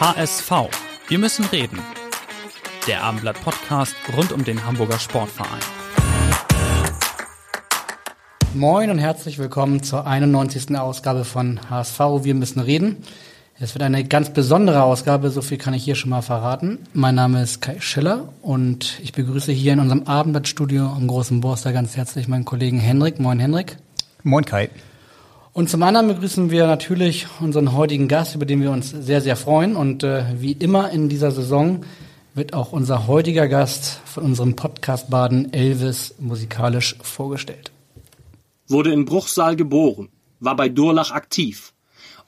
HSV. Wir müssen reden. Der Abendblatt Podcast rund um den Hamburger Sportverein. Moin und herzlich willkommen zur 91. Ausgabe von HSV. Wir müssen reden. Es wird eine ganz besondere Ausgabe, so viel kann ich hier schon mal verraten. Mein Name ist Kai Schiller und ich begrüße hier in unserem Abendblattstudio am Großen Borster ganz herzlich meinen Kollegen Henrik. Moin Henrik. Moin Kai. Und zum anderen begrüßen wir natürlich unseren heutigen Gast, über den wir uns sehr, sehr freuen. Und äh, wie immer in dieser Saison wird auch unser heutiger Gast von unserem Podcast Baden Elvis musikalisch vorgestellt. Wurde in Bruchsal geboren, war bei Durlach aktiv.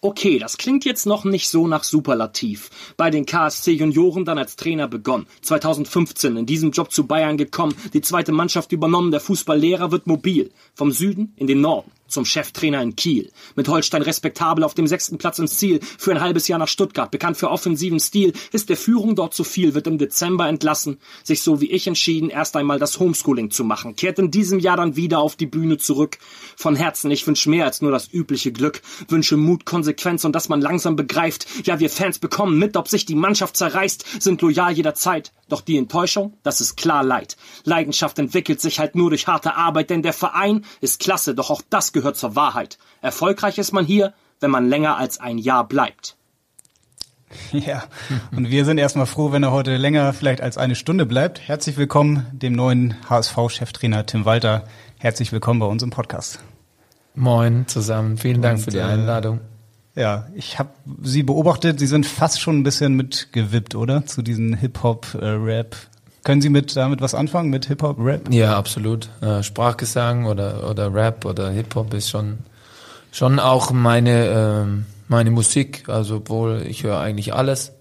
Okay, das klingt jetzt noch nicht so nach Superlativ. Bei den KSC Junioren dann als Trainer begonnen. 2015 in diesem Job zu Bayern gekommen, die zweite Mannschaft übernommen, der Fußballlehrer wird mobil. Vom Süden in den Norden zum Cheftrainer in Kiel. Mit Holstein respektabel auf dem sechsten Platz ins Ziel. Für ein halbes Jahr nach Stuttgart. Bekannt für offensiven Stil. Ist der Führung dort zu viel, wird im Dezember entlassen. Sich so wie ich entschieden, erst einmal das Homeschooling zu machen. Kehrt in diesem Jahr dann wieder auf die Bühne zurück. Von Herzen, ich wünsche mehr als nur das übliche Glück. Wünsche Mut, Konsequenz und dass man langsam begreift. Ja, wir Fans bekommen mit, ob sich die Mannschaft zerreißt, sind loyal jederzeit. Doch die Enttäuschung, das ist klar Leid. Leidenschaft entwickelt sich halt nur durch harte Arbeit, denn der Verein ist klasse, doch auch das gehört zur Wahrheit. Erfolgreich ist man hier, wenn man länger als ein Jahr bleibt. Ja, und wir sind erstmal froh, wenn er heute länger vielleicht als eine Stunde bleibt. Herzlich willkommen dem neuen HSV-Cheftrainer Tim Walter. Herzlich willkommen bei uns im Podcast. Moin zusammen, vielen Dank Und, für die äh, Einladung. Ja, ich habe Sie beobachtet, Sie sind fast schon ein bisschen mitgewippt, oder? Zu diesen Hip-Hop-Rap. Können Sie mit damit was anfangen, mit Hip-Hop-Rap? Ja, absolut. Äh, Sprachgesang oder, oder Rap oder Hip-Hop ist schon, schon auch meine, ähm, meine Musik. Also, obwohl ich höre eigentlich alles.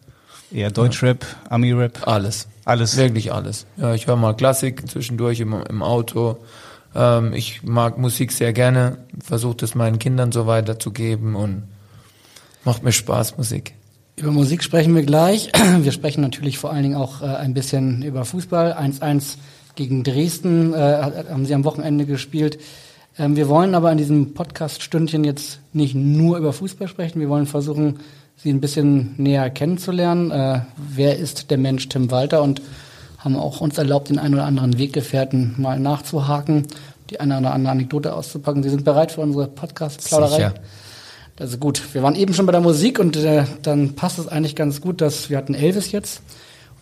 Eher Deutschrap, Ami-Rap? Alles. Alles. Wirklich alles. Ja, ich höre mal Klassik zwischendurch im, im Auto. Ähm, ich mag Musik sehr gerne, versuche das meinen Kindern so weiterzugeben und macht mir Spaß, Musik. Über Musik sprechen wir gleich. Wir sprechen natürlich vor allen Dingen auch äh, ein bisschen über Fußball. 1-1 gegen Dresden äh, haben sie am Wochenende gespielt. Ähm, wir wollen aber in diesem Podcast-Stündchen jetzt nicht nur über Fußball sprechen. Wir wollen versuchen, sie ein bisschen näher kennenzulernen. Äh, wer ist der Mensch Tim Walter? Und haben auch uns erlaubt, den einen oder anderen Weggefährten mal nachzuhaken, die eine oder andere Anekdote auszupacken. Sie sind bereit für unsere Podcast-Plauderei? Sicher. Also gut, wir waren eben schon bei der Musik und äh, dann passt es eigentlich ganz gut, dass wir hatten Elvis jetzt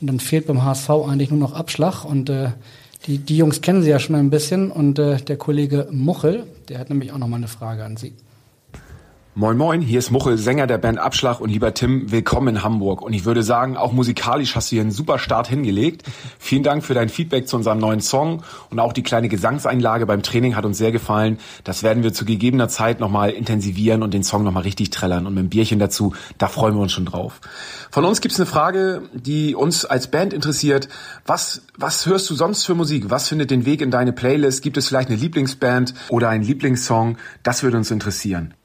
und dann fehlt beim HSV eigentlich nur noch Abschlag und äh, die, die Jungs kennen Sie ja schon ein bisschen und äh, der Kollege Muchel, der hat nämlich auch noch mal eine Frage an Sie. Moin Moin, hier ist Muchel, Sänger der Band Abschlag und lieber Tim, willkommen in Hamburg. Und ich würde sagen, auch musikalisch hast du hier einen super Start hingelegt. Vielen Dank für dein Feedback zu unserem neuen Song und auch die kleine Gesangseinlage beim Training hat uns sehr gefallen. Das werden wir zu gegebener Zeit nochmal intensivieren und den Song nochmal richtig trällern und mit einem Bierchen dazu, da freuen wir uns schon drauf. Von uns gibt's eine Frage, die uns als Band interessiert. Was, was hörst du sonst für Musik? Was findet den Weg in deine Playlist? Gibt es vielleicht eine Lieblingsband oder einen Lieblingssong? Das würde uns interessieren.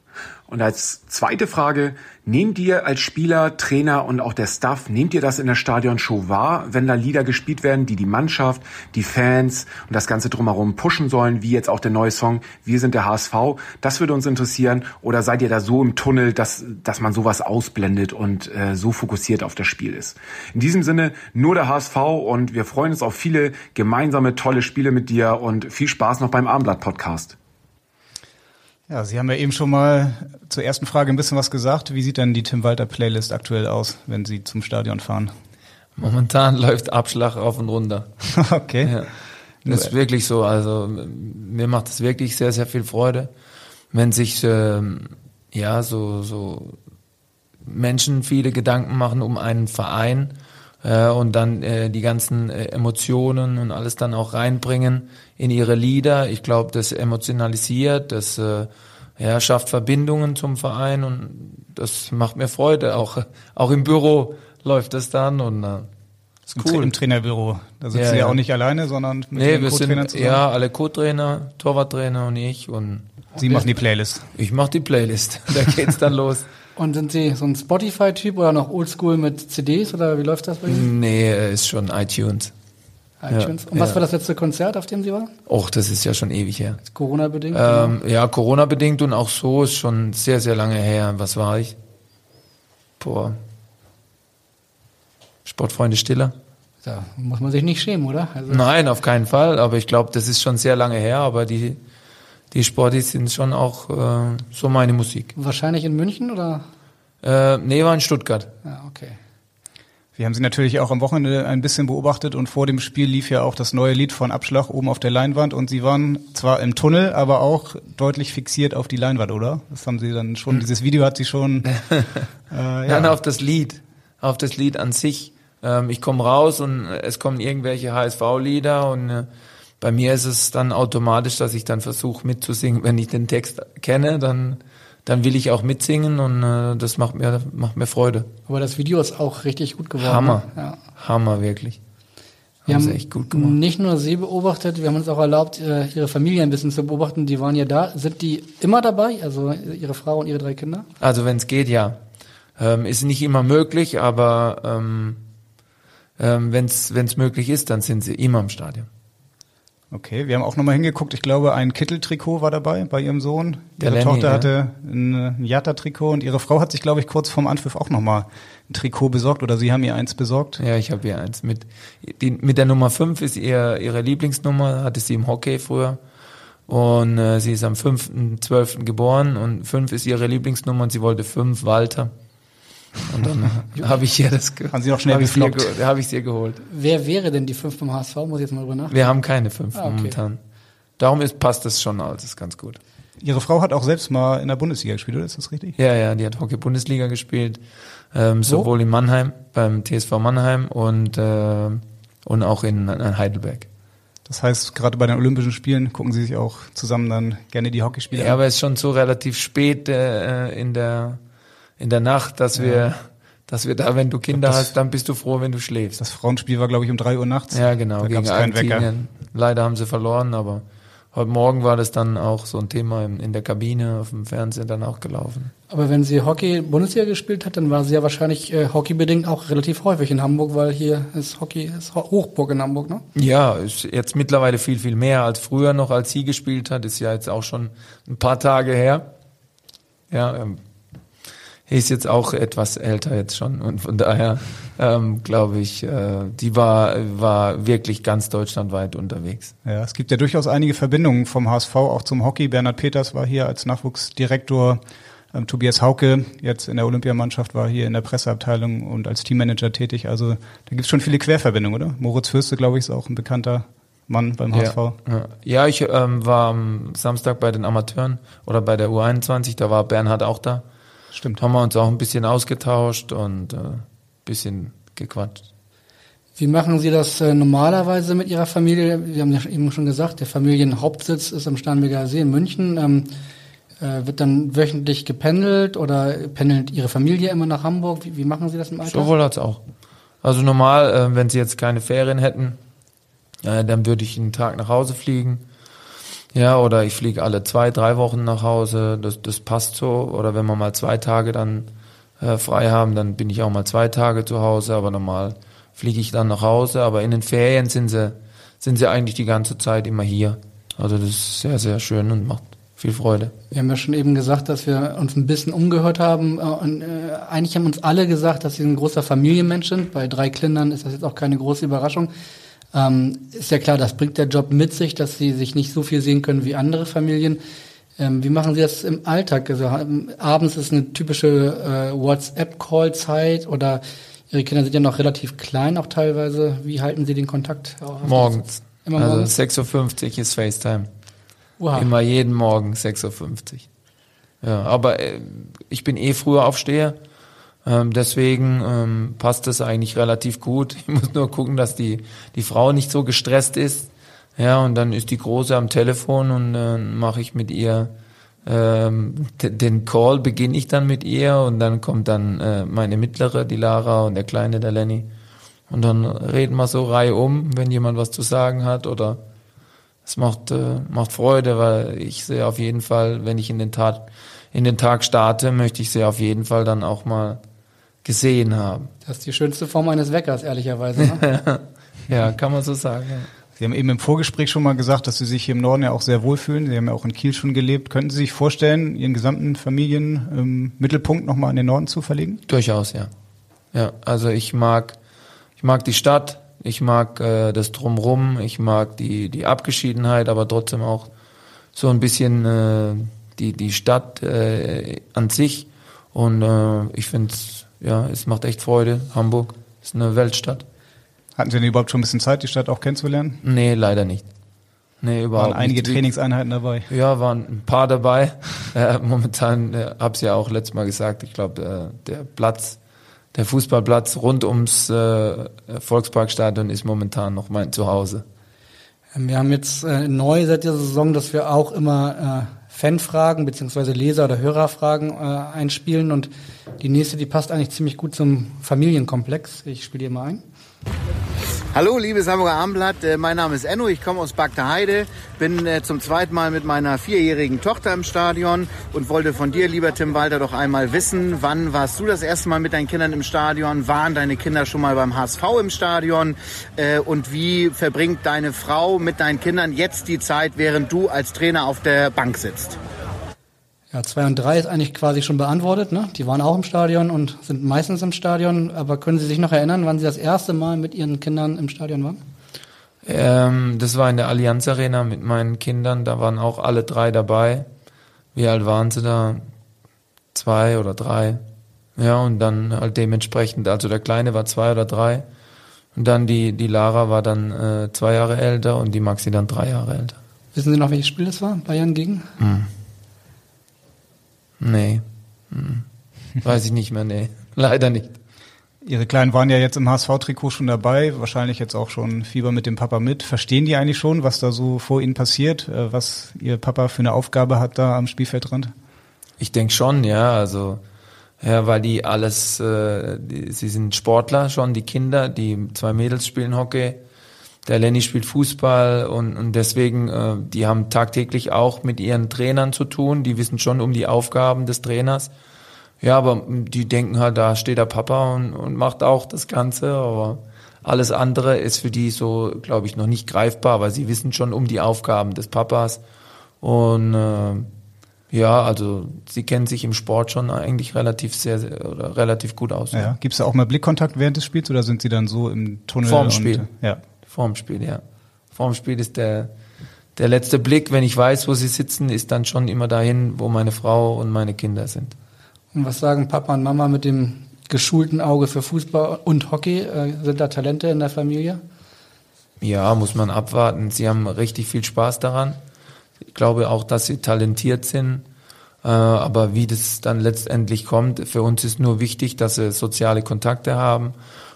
Und als zweite Frage, nehmt ihr als Spieler, Trainer und auch der Staff, nehmt ihr das in der Stadionshow wahr, wenn da Lieder gespielt werden, die die Mannschaft, die Fans und das Ganze drumherum pushen sollen, wie jetzt auch der neue Song Wir sind der HSV? Das würde uns interessieren. Oder seid ihr da so im Tunnel, dass, dass man sowas ausblendet und äh, so fokussiert auf das Spiel ist? In diesem Sinne, nur der HSV und wir freuen uns auf viele gemeinsame, tolle Spiele mit dir und viel Spaß noch beim Abendblatt-Podcast. Ja, Sie haben ja eben schon mal zur ersten Frage ein bisschen was gesagt. Wie sieht denn die Tim Walter Playlist aktuell aus, wenn Sie zum Stadion fahren? Momentan läuft Abschlag auf und runter. Okay. Ja. Das ist wirklich so. Also mir macht es wirklich sehr, sehr viel Freude, wenn sich ähm, ja so so Menschen viele Gedanken machen um einen Verein äh, und dann äh, die ganzen äh, Emotionen und alles dann auch reinbringen in ihre Lieder. Ich glaube, das emotionalisiert, das äh, ja, schafft Verbindungen zum Verein und das macht mir Freude. Auch, auch im Büro läuft das dann und äh, ist Im, cool. Im Trainerbüro. Da sitzen Ja, Sie ja auch nicht alleine, sondern mit Nee, den Co-Trainern zusammen. ja alle Co-Trainer, Torwarttrainer und ich und Sie machen die Playlist. ich mache die Playlist. Da geht's dann los. Und sind Sie so ein Spotify-Typ oder noch oldschool mit CDs oder wie läuft das bei Ihnen? Nee, ist schon iTunes. iTunes. Und was ja. war das letzte Konzert, auf dem Sie waren? Och, das ist ja schon ewig her. Corona-bedingt? Ähm, ja, Corona-bedingt und auch so ist schon sehr, sehr lange her. Was war ich? Boah. Sportfreunde Stiller? Da muss man sich nicht schämen, oder? Also, Nein, auf keinen Fall. Aber ich glaube, das ist schon sehr lange her. Aber die, die Sportis sind schon auch äh, so meine Musik. Wahrscheinlich in München oder? Äh, nee, war in Stuttgart. Ja, okay. Wir haben Sie natürlich auch am Wochenende ein bisschen beobachtet und vor dem Spiel lief ja auch das neue Lied von Abschlag oben auf der Leinwand und Sie waren zwar im Tunnel, aber auch deutlich fixiert auf die Leinwand, oder? Das haben Sie dann schon, dieses Video hat Sie schon, äh, Nein, ja. auf das Lied. Auf das Lied an sich. Ähm, ich komme raus und es kommen irgendwelche HSV-Lieder und äh, bei mir ist es dann automatisch, dass ich dann versuche mitzusingen. Wenn ich den Text kenne, dann, dann will ich auch mitsingen und äh, das macht mir, macht mir Freude. Aber das Video ist auch richtig gut geworden. Hammer. ne? Ja. Hammer, wirklich. Wir Haben haben echt gut gemacht. nicht nur Sie beobachtet, wir haben uns auch erlaubt, äh, Ihre Familie ein bisschen zu beobachten. Die waren ja da. Sind die immer dabei? Also Ihre Frau und Ihre drei Kinder? Also wenn es geht, ja. Ähm, ist nicht immer möglich, aber ähm, ähm, wenn es möglich ist, dann sind sie immer im Stadion. Okay, wir haben auch nochmal hingeguckt. Ich glaube, ein Kitteltrikot war dabei bei Ihrem Sohn. Der Ihre Lenny, Tochter ja. hatte ein, Jatta-Trikot und Ihre Frau hat sich, glaube ich, kurz vorm Anpfiff auch nochmal ein Trikot besorgt oder Sie haben ihr eins besorgt. Ja, ich habe hier eins mit. Die, mit der Nummer 5 ist ihr, ihre Lieblingsnummer, hatte sie im Hockey früher. Und äh, sie ist am 5.12. geboren und 5 ist ihre Lieblingsnummer und sie wollte 5 Walter. Und dann habe ich ihr das ge Haben Sie noch schnell hab ich ihr gefloppt. ge habe ich ihr geholt. Wer wäre denn die fünf beim HSV? Muss ich jetzt mal drüber nachdenken. Wir haben keine 5 Ah, okay. momentan. Darum ist, passt das schon alles, ist ganz gut. Ihre Frau hat auch selbst mal in der Bundesliga gespielt, oder? Ist das richtig? Ja, ja, die hat Hockey-Bundesliga gespielt, ähm, sowohl in Mannheim, beim TSV Mannheim und, äh, und auch in, in Heidelberg. Das heißt, gerade bei den Olympischen Spielen gucken Sie sich auch zusammen dann gerne die Hockeyspiele Ja, an. aber es ist schon so relativ spät äh, in der in der Nacht, dass wir dass wir da, wenn du Kinder das- hast, dann bist du froh, wenn du schläfst. Das Frauenspiel war, glaube ich, um drei Uhr nachts. ja, genau, Da gegen. Argentinien. Leider haben sie verloren, aber heute Morgen war das dann auch so ein Thema in, der Kabine auf dem Fernsehen dann auch gelaufen. Aber wenn sie Hockey Bundesliga gespielt hat, dann war sie ja wahrscheinlich äh, hockeybedingt auch relativ häufig in Hamburg, weil hier ist Hockey ist Ho Hochburg in Hamburg, ne? Ja, ist jetzt mittlerweile viel, viel mehr als früher noch, als sie gespielt hat. Ist ja jetzt auch schon ein paar Tage her. Ja, ähm, ist jetzt auch etwas älter jetzt schon und von daher ähm, glaube ich, äh, die war war wirklich ganz deutschlandweit unterwegs. Ja, es gibt ja durchaus einige Verbindungen vom HSV auch zum Hockey. Bernhard Peters war hier als Nachwuchsdirektor. Ähm, Tobias Hauke, jetzt in der Olympiamannschaft, war hier in der Presseabteilung und als Teammanager tätig. Also da gibt es schon viele Querverbindungen, oder? Moritz Fürste, glaube ich, ist auch ein bekannter Mann beim HSV. Ja, ja. ja ich ähm, war am Samstag bei den Amateuren oder bei der U21, da war Bernhard auch da. Stimmt. Haben wir uns auch ein bisschen ausgetauscht und äh, bisschen gequatscht. Wie machen Sie das äh, normalerweise mit Ihrer Familie? Wir haben ja eben schon gesagt, der Familienhauptsitz ist am Starnberger See in München. Ähm, äh, wird dann wöchentlich gependelt oder pendelt Ihre Familie immer nach Hamburg? Wie, wie machen Sie das im Alltag? Sowohl als auch. Also normal, äh, wenn sie jetzt keine Ferien hätten, äh, dann würde ich einen Tag nach Hause fliegen. Ja, oder ich fliege alle zwei, drei Wochen nach Hause. Das, das passt so. Oder wenn wir mal zwei Tage dann äh, frei haben, dann bin ich auch mal zwei Tage zu Hause. Aber normal fliege ich dann nach Hause. Aber in den Ferien sind sie, sind sie eigentlich die ganze Zeit immer hier. Also das ist sehr, sehr schön und macht viel Freude. Wir haben ja schon eben gesagt, dass wir uns ein bisschen umgehört haben. äh, Und äh, eigentlich haben uns alle gesagt, dass sie ein großer Familienmensch sind. Bei drei Kindern ist das jetzt auch keine große Überraschung. Ähm, ist ja klar, das bringt der Job mit sich, dass sie sich nicht so viel sehen können wie andere Familien. Ähm, wie machen Sie das im Alltag? Also abends ist eine typische äh, WhatsApp-Call-Zeit oder Ihre Kinder sind ja noch relativ klein auch teilweise. Wie halten Sie den Kontakt? Morgens. Immer also morgens? 6.50 Uhr ist FaceTime. Oha. Immer jeden Morgen 6.50 Uhr. Ja, aber äh, ich bin eh früher Aufsteher. Ähm, deswegen ähm, passt das eigentlich relativ gut. Ich muss nur gucken, dass die, die Frau nicht so gestresst ist. Ja, und dann ist die Große am Telefon und dann mache ich mit ihr Ähm, den Call beginne ich dann mit ihr und dann kommt dann äh, meine mittlere, die Lara und der kleine, der Lenny. Und dann reden wir so Reihe um, wenn jemand was zu sagen hat oder es macht, äh, macht Freude, weil ich sehe auf jeden Fall, wenn ich in den, Tat, in den Tag starte, möchte ich sie auf jeden Fall dann auch mal gesehen haben. Das ist die schönste Form eines Weckers, ehrlicherweise. Ne? ja, kann man so sagen. Ja. Sie haben eben im Vorgespräch schon mal gesagt, dass Sie sich hier im Norden ja auch sehr wohlfühlen. Sie haben ja auch in Kiel schon gelebt. Könnten Sie sich vorstellen, Ihren gesamten Familienmittelpunkt ähm, nochmal in den Norden zu verlegen? Durchaus, ja. Ja, also ich mag, ich mag die Stadt, ich mag äh, das Drumrum, ich mag die, die Abgeschiedenheit, aber trotzdem auch so ein bisschen äh, die, die Stadt äh, an sich. Und äh, ich finde es, ja, es macht echt Freude. Hamburg ist eine Weltstadt. Hatten Sie denn überhaupt schon ein bisschen Zeit, die Stadt auch kennenzulernen? Nee, leider nicht. Nee, überhaupt waren einige nicht. Trainingseinheiten dabei? Ja, waren ein paar dabei. Äh, momentan äh, habe ich ja auch letztes Mal gesagt, ich glaube, äh, der Platz, der Fußballplatz rund ums äh, Volksparkstadion ist momentan noch mein Zuhause. Ähm, wir haben jetzt äh, neu seit dieser Saison, dass wir auch immer äh, Fanfragen beziehungsweise Leser- oder Hörerfragen äh, einspielen und die nächste, die passt eigentlich ziemlich gut zum Familienkomplex. Ich spiele die mal ein. Hallo, liebes Hamburger Armblatt. Äh, mein Name ist Enno. Ich komme aus Bagda Heide. Bin äh, zum zweiten Mal mit meiner vierjährigen Tochter im Stadion und wollte von dir, lieber Tim Walter, doch einmal wissen, wann warst du das erste Mal mit deinen Kindern im Stadion? Waren deine Kinder schon mal beim HSV im Stadion? Äh, und wie verbringt deine Frau mit deinen Kindern jetzt die Zeit, während du als Trainer auf der Bank sitzt? Ja, zwei und drei ist eigentlich quasi schon beantwortet. Ne? Die waren auch im Stadion und sind meistens im Stadion. Aber können Sie sich noch erinnern, wann Sie das erste Mal mit Ihren Kindern im Stadion waren? Ähm, das war in der Allianz Arena mit meinen Kindern. Da waren auch alle drei dabei. Wie alt waren sie da? Zwei oder drei. Ja, und dann halt dementsprechend, also der Kleine war zwei oder drei. Und dann die, die Lara war dann äh, zwei Jahre älter und die Maxi dann drei Jahre älter. Wissen Sie noch, welches Spiel das war? Bayern gegen? Hm. Nee. Hm. Weiß ich nicht mehr, nee. Leider nicht. Ihre Kleinen waren ja jetzt im HSV-Trikot schon dabei, wahrscheinlich jetzt auch schon Fieber mit dem Papa mit. Verstehen die eigentlich schon, was da so vor ihnen passiert, äh, was ihr Papa für eine Aufgabe hat da am Spielfeldrand? Ich denke schon, ja. Also ja, weil die alles, äh, die, sie sind Sportler schon, die Kinder, die zwei Mädels spielen Hockey, der Lenny spielt Fußball und, und deswegen, äh, die haben tagtäglich auch mit ihren Trainern zu tun, die wissen schon um die Aufgaben des Trainers. Ja, aber die denken halt, da steht der Papa und, und macht auch das Ganze, aber alles andere ist für die so, glaube ich, noch nicht greifbar, weil sie wissen schon um die Aufgaben des Papas und äh, ja, also sie kennen sich im Sport schon eigentlich relativ sehr, sehr oder relativ gut aus. Ja, ja. Gibt es da auch mal Blickkontakt während des Spiels oder sind sie dann so im Tunnel? Vorm Spiel. Und, ja. Vorm Spiel, ja. Vorm Spiel ist der, der letzte Blick, wenn ich weiß, wo sie sitzen, ist dann schon immer dahin, wo meine Frau und meine Kinder sind. Und was sagen Papa und Mama mit dem geschulten Auge für Fußball und Hockey? Äh, sind da Talente in der Familie? Ja, muss man abwarten. Sie haben richtig viel Spaß daran. Ich glaube auch, dass sie talentiert sind. Äh, aber wie das dann letztendlich kommt, für uns ist nur wichtig, dass sie soziale Kontakte haben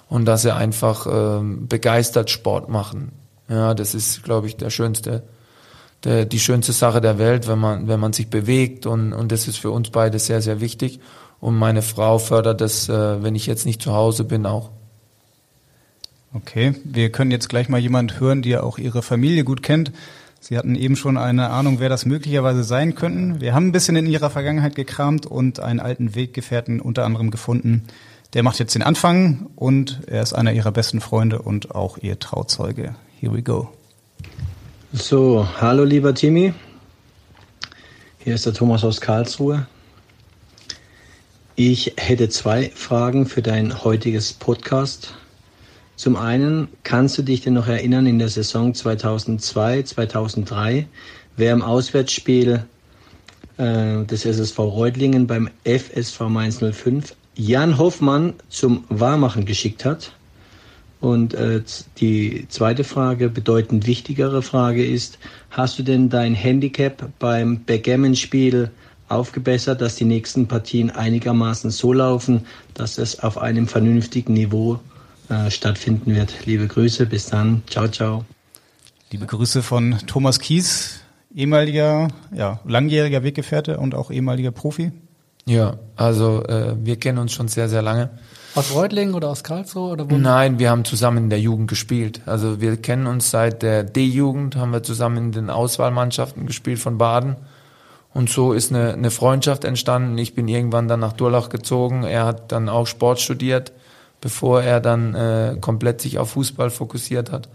und dass sie einfach ähm, begeistert Sport machen. Ja, das ist, glaube ich, der schönste, der, die schönste Sache der Welt, wenn man, wenn man sich bewegt und, und das ist für uns beide sehr, sehr wichtig. Und meine Frau fördert das, äh, wenn ich jetzt nicht zu Hause bin, auch. Okay, wir können jetzt gleich mal jemand hören, der auch Ihre Familie gut kennt. Sie hatten eben schon eine Ahnung, wer das möglicherweise sein könnten. Wir haben ein bisschen in Ihrer Vergangenheit gekramt und einen alten Weggefährten unter anderem gefunden, der macht jetzt den Anfang und er ist einer ihrer besten Freunde und auch ihr Trauzeuge. Here we go. So, hallo lieber Timmy. Hier ist der Thomas aus Karlsruhe. Ich hätte zwei Fragen für dein heutiges Podcast. Zum einen, kannst du dich denn noch erinnern in der Saison 2002, 2003, wer im Auswärtsspiel äh, des SSV Reutlingen beim FSV Mainz 05 Jan Hoffmann zum Wahrmachen geschickt hat. Und äh, die zweite Frage, bedeutend wichtigere Frage ist, hast du denn dein Handicap beim Backgammon-Spiel aufgebessert, dass die nächsten Partien einigermaßen so laufen, dass es auf einem vernünftigen Niveau äh, stattfinden wird? Liebe Grüße, bis dann. Ciao, ciao. Liebe Grüße von Thomas Kies. ehemaliger, ja, langjähriger Weggefährte und auch ehemaliger Profi. Ja, also äh, wir kennen uns schon sehr, sehr lange. Aus Reutlingen oder aus Karlsruhe oder wo? Nein, wir haben zusammen in der Jugend gespielt. Also wir kennen uns seit der D-Jugend, haben wir zusammen in den Auswahlmannschaften gespielt von Baden. Und so ist eine, eine Freundschaft entstanden. Ich bin irgendwann dann nach Durlach gezogen. Er hat dann auch Sport studiert, bevor er dann äh, komplett sich auf Fußball fokussiert hat.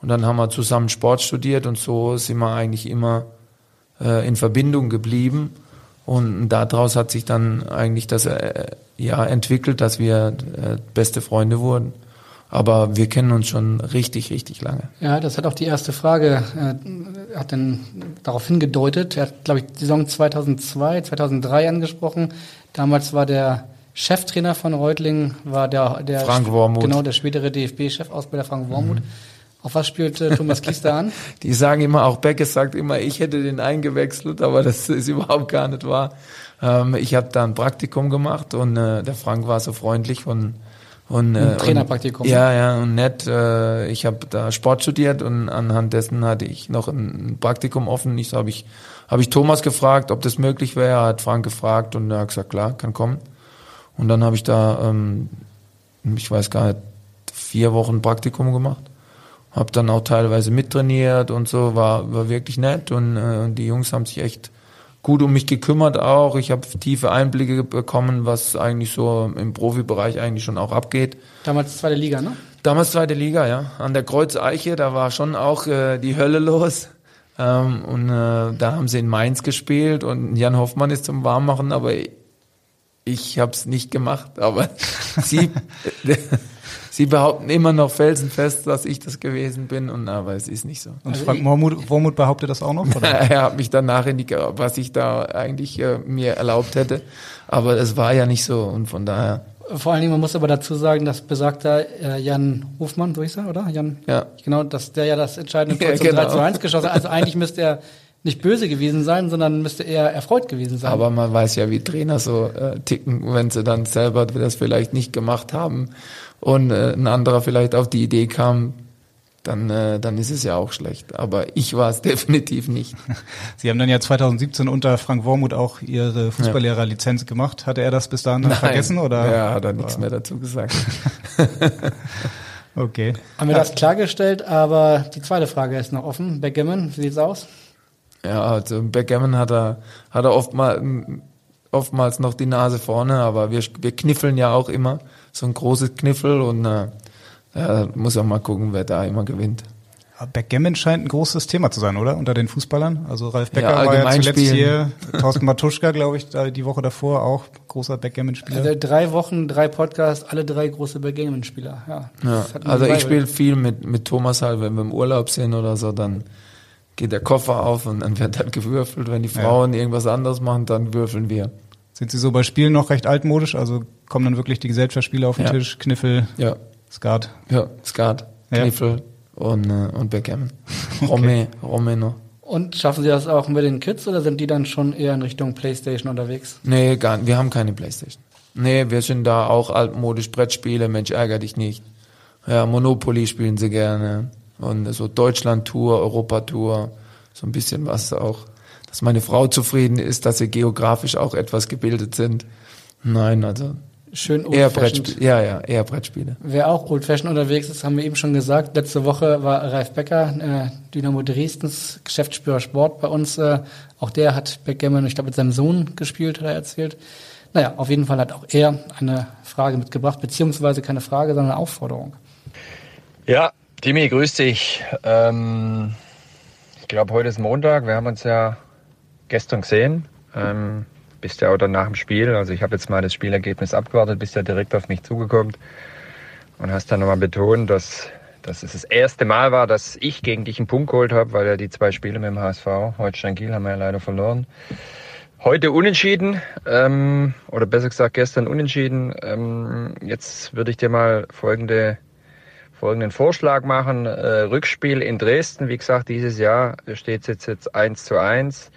Und dann haben wir zusammen Sport studiert und so sind wir eigentlich immer äh, in Verbindung geblieben. Und daraus hat sich dann eigentlich das äh, ja entwickelt, dass wir äh, beste Freunde wurden. Aber wir kennen uns schon richtig, richtig lange. Ja, das hat auch die erste Frage, äh, hat dann darauf hingedeutet. Er hat, glaube ich, die Saison 2002, 2003 angesprochen. Damals war der Cheftrainer von Reutlingen, war der, der Frank Wormuth. Genau, der spätere DFB-Chefausbilder Frank Wormuth. Mhm. Auf was spielt äh, Thomas Kies da an? Die sagen immer, auch Beckes sagt immer, ich hätte den eingewechselt, aber das ist überhaupt gar nicht wahr. Ähm, ich habe da ein Praktikum gemacht und äh, der Frank war so freundlich und und, ein äh, Trainerpraktikum. Und, ja, ja, und nett. Äh, ich habe da Sport studiert und anhand dessen hatte ich noch ein Praktikum offen. Ich so habe ich habe ich Thomas gefragt, ob das möglich wäre. Hat Frank gefragt und er hat gesagt, klar, kann kommen. Und dann habe ich da, ähm, ich weiß gar nicht, vier Wochen Praktikum gemacht habe dann auch teilweise mittrainiert und so, war, war wirklich nett und äh, die Jungs haben sich echt gut um mich gekümmert auch. Ich habe tiefe Einblicke bekommen, was eigentlich so im Profibereich eigentlich schon auch abgeht. Damals zweite Liga, ne? Damals zweite Liga, ja. An der Kreuzeiche, da war schon auch äh, die Hölle los. Ähm, und äh, da haben sie in Mainz gespielt und Jan Hoffmann ist zum Warmmachen, aber ich habe es nicht gemacht. Aber sie Sie behaupten immer noch felsenfest, dass ich das gewesen bin, und aber es ist nicht so. Und also Frank Wormuth, Wormuth behauptet das auch noch? Oder? er hat mich danach in die, was ich da eigentlich äh, mir erlaubt hätte, aber es war ja nicht so und von daher. Vor allen Dingen, man muss aber dazu sagen, dass besagter äh, Jan Hofmann, so ich oder? Jan, ja. Genau, dass der ja das entscheidende Tor ja, zum genau. 3 zu 1 geschossen hat. Also eigentlich müsste er nicht böse gewesen sein, sondern müsste eher erfreut gewesen sein. Aber man weiß ja, wie Trainer so äh, ticken, wenn sie dann selber das vielleicht nicht gemacht haben und äh, ein anderer vielleicht auf die Idee kam, dann, äh, dann ist es ja auch schlecht. Aber ich war es definitiv nicht. Sie haben dann ja 2017 unter Frank Wormuth auch Ihre Fußballlehrerlizenz ja. gemacht. Hatte er das bis dahin Nein. vergessen? Oder? Ja, hat er nichts mehr dazu gesagt. okay. Haben wir das klargestellt, aber die zweite Frage ist noch offen. Backgammon, wie sieht's aus? Ja, also Backgammon hat er, hat er oftmals, oftmals noch die Nase vorne, aber wir, wir kniffeln ja auch immer so ein großes Kniffel und äh, ja, muss auch mal gucken, wer da immer gewinnt. Backgammon scheint ein großes Thema zu sein, oder? Unter den Fußballern. Also Ralf Becker ja, war ja zuletzt spielen. hier, Thorsten Matuschka, glaube ich, die Woche davor auch großer Backgammon-Spieler. Also drei Wochen, drei Podcasts, alle drei große Backgammon-Spieler. Ja, ja. Also ich spiele viel mit, mit Thomas halt, wenn wir im Urlaub sind oder so, dann geht der Koffer auf und dann wird halt gewürfelt. Wenn die Frauen ja. irgendwas anderes machen, dann würfeln wir. Sind Sie so bei Spielen noch recht altmodisch? Also kommen dann wirklich die Gesellschaftsspiele auf den ja. Tisch? Kniffel, ja. Skat? Ja, Skat, Kniffel ja. und, äh, und Backgammon. okay. Rome, noch. Und schaffen Sie das auch mit den Kids oder sind die dann schon eher in Richtung Playstation unterwegs? Nee, gar nicht. Wir haben keine Playstation. Nee, wir sind da auch altmodisch Brettspiele, Mensch, ärger dich nicht. Ja, Monopoly spielen sie gerne. Und so Deutschland-Tour, Europa-Tour, so ein bisschen was auch dass meine Frau zufrieden ist, dass sie geografisch auch etwas gebildet sind. Nein, also schön eher Brettspiele. Ja, ja, eher Brettspiele. Wer auch Old Fashion unterwegs ist, haben wir eben schon gesagt. Letzte Woche war Ralf Becker, äh, Dynamo Dresdens Geschäftsführer Sport bei uns. Äh, auch der hat Backgammon, ich glaube, mit seinem Sohn gespielt, hat er erzählt. Naja, auf jeden Fall hat auch er eine Frage mitgebracht, beziehungsweise keine Frage, sondern eine Aufforderung. Ja, Timmy, grüß dich. Ähm, ich glaube, heute ist Montag. Wir haben uns ja gestern gesehen. Ähm, bist ja auch dann nach dem Spiel, also ich habe jetzt mal das Spielergebnis abgewartet, bist ja direkt auf mich zugekommen und hast dann nochmal betont, dass, dass es das erste Mal war, dass ich gegen dich einen Punkt geholt habe, weil ja die zwei Spiele mit dem HSV, Holstein Kiel, haben wir ja leider verloren. Heute unentschieden, ähm, oder besser gesagt gestern unentschieden. Ähm, jetzt würde ich dir mal folgende, folgenden Vorschlag machen. Äh, Rückspiel in Dresden, wie gesagt, dieses Jahr steht es jetzt, jetzt 1 zu 1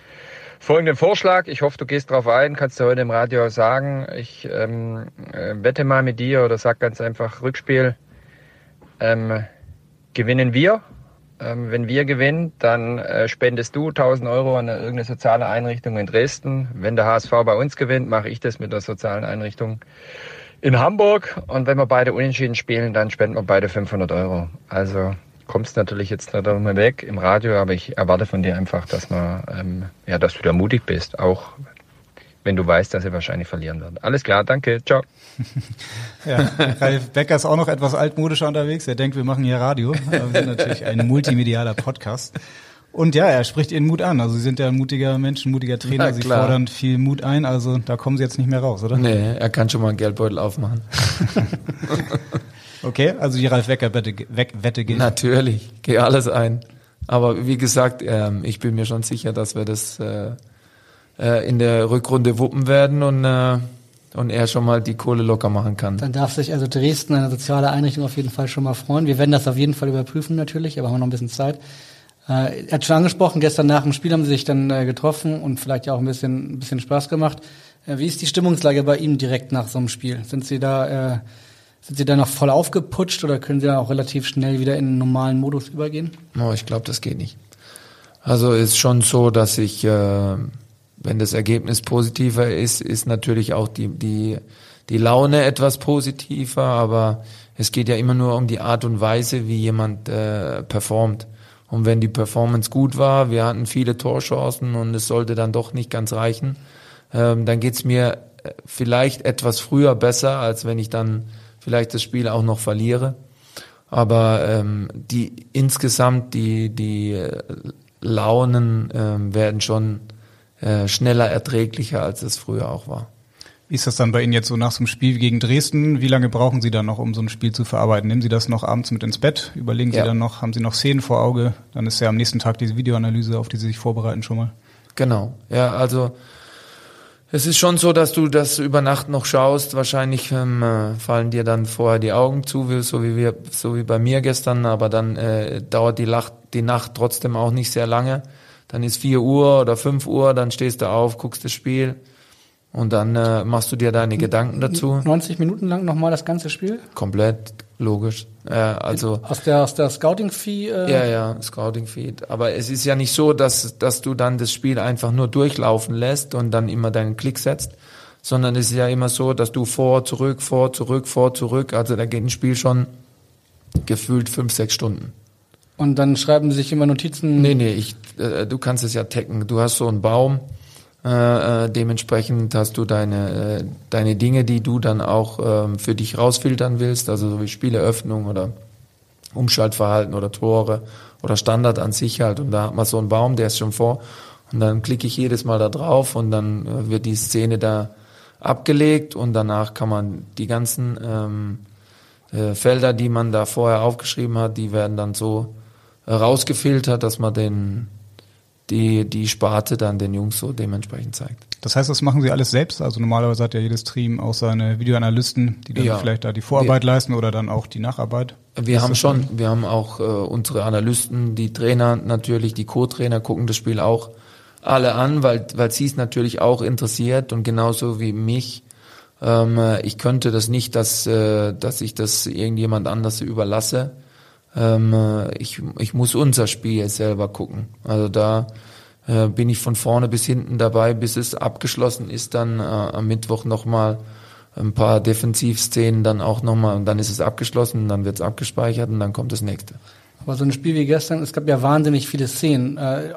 folgenden Vorschlag. Ich hoffe, du gehst darauf ein, kannst du heute im Radio sagen. Ich ähm, äh, wette mal mit dir oder sag ganz einfach Rückspiel. Ähm, gewinnen wir ähm, wenn wir gewinnen, dann äh, spendest du 1000 Euro an irgendeine soziale Einrichtung in Dresden. Wenn der HSV bei uns gewinnt, mache ich das mit der sozialen Einrichtung in Hamburg. Und wenn wir beide unentschieden spielen, dann spenden wir beide 500 Euro. Also kommst natürlich jetzt nicht darüber weg im Radio, aber ich erwarte von dir einfach, dass man, ähm, ja, dass du da mutig bist, auch wenn du weißt, dass sie wahrscheinlich verlieren werden. Alles klar, danke, ciao. ja, Ralf Becker ist auch noch etwas altmodischer unterwegs. Er denkt, wir machen hier Radio. Aber wir sind natürlich ein multimedialer Podcast. Und ja, er spricht ihren Mut an. Also Sie sind ja ein mutiger Mensch, ein mutiger Trainer. Sie fordern viel Mut ein. Also da kommen Sie jetzt nicht mehr raus, oder? Nee, er kann schon mal einen Geldbeutel aufmachen. okay, also die Ralf Becker Wette, Wette gilt. Natürlich, geh alles ein. Aber wie gesagt, ähm, ich bin mir schon sicher, dass wir das äh, äh, in der Rückrunde wuppen werden und äh, und er schon mal die Kohle locker machen kann. Dann darf sich also Dresden eine soziale Einrichtung auf jeden Fall schon mal freuen. Wir werden das auf jeden Fall überprüfen natürlich, aber haben wir noch ein bisschen Zeit. Äh, er hat schon angesprochen, gestern nach dem Spiel haben sie sich dann äh, getroffen und vielleicht ja auch ein bisschen, ein bisschen Spaß gemacht. Äh, wie ist die Stimmungslage bei ihm direkt nach so einem Spiel? Sind Sie da, äh, sind Sie da noch voll aufgeputscht oder können Sie da auch relativ schnell wieder in einen normalen Modus übergehen? Oh, ich glaube, das geht nicht. Also ist schon so, dass ich äh, wenn das Ergebnis positiver ist, ist natürlich auch die, die, die Laune etwas positiver, aber es geht ja immer nur um die Art und Weise, wie jemand äh, performt. Und wenn die Performance gut war, wir hatten viele Torchancen und es sollte dann doch nicht ganz reichen, ähm, dann geht's mir äh, vielleicht etwas früher besser, als wenn ich dann vielleicht das Spiel auch noch verliere. Aber ähm, die insgesamt die die äh, Launen ähm, werden schon äh, schneller erträglicher, als es früher auch war. Wie ist das dann bei Ihnen jetzt so nach so einem Spiel gegen Dresden? Wie lange brauchen Sie dann noch, um so ein Spiel zu verarbeiten? Nehmen Sie das noch abends mit ins Bett? Überlegen Sie ja. dann noch, haben Sie noch Szenen vor Auge? Dann ist ja am nächsten Tag diese Videoanalyse, auf die Sie sich vorbereiten schon mal. Genau. Ja, also es ist schon so, dass du das über Nacht noch schaust. Wahrscheinlich ähm, äh, fallen dir dann vorher die Augen zu, so wie wir, so wie bei mir gestern. Aber dann äh, dauert die, Lacht, die Nacht trotzdem auch nicht sehr lange dann ist vier Uhr oder fünf Uhr, dann stehst du auf, guckst das Spiel und dann äh, machst du dir deine Gedanken dazu. 90 Minuten lang nochmal das ganze Spiel? Komplett, logisch. Äh, also aus der aus der Scouting Fee. Äh ja, ja, Scouting Fee. Aber es ist ja nicht so, dass dass du dann das Spiel einfach nur durchlaufen lässt und dann immer deinen Klick setzt, sondern es ist ja immer so, dass du vor, zurück, vor, zurück, vor, zurück. Also da geht ein Spiel schon gefühlt fünf, sechs Stunden. Und dann schreiben sie sich immer Notizen. Nee, nee, ich, äh, du kannst es ja taggen. Du hast so einen Baum, äh, äh, dementsprechend hast du deine, äh, deine Dinge, die du dann auch äh, für dich rausfiltern willst, also so wie Spieleröffnung oder Umschaltverhalten oder Tore oder Standard an sich halt. Und da hat man so einen Baum, der ist schon vor. Und dann klicke ich jedes Mal da drauf und dann äh, wird die Szene da abgelegt und danach kann man die ganzen ähm, äh, Felder, die man da vorher aufgeschrieben hat, die werden dann so rausgefiltert, dass man den, die, die Sparte dann den Jungs so dementsprechend zeigt. Das heißt, das machen Sie alles selbst? Also normalerweise hat ja jedes Team auch seine Videoanalysten, die dann ja. vielleicht da die Vorarbeit wir, leisten oder dann auch die Nacharbeit. Wir haben schon, schon, wir haben auch äh, unsere Analysten, die Trainer natürlich, die Co-Trainer gucken das Spiel auch alle an, weil, weil sie es natürlich auch interessiert und genauso wie mich. Ähm, ich könnte das nicht, dass, äh, dass ich das irgendjemand anders überlasse ähm, äh, ich, ich muss unser Spiel selber gucken. Also da äh, bin ich von vorne bis hinten dabei, bis es abgeschlossen ist, dann äh, am Mittwoch nochmal ein paar Defensivszenen dann auch nochmal und dann ist es abgeschlossen, dann wird es abgespeichert und dann kommt das nächste. Aber so ein Spiel wie gestern, es gab ja wahnsinnig viele Szenen, äh,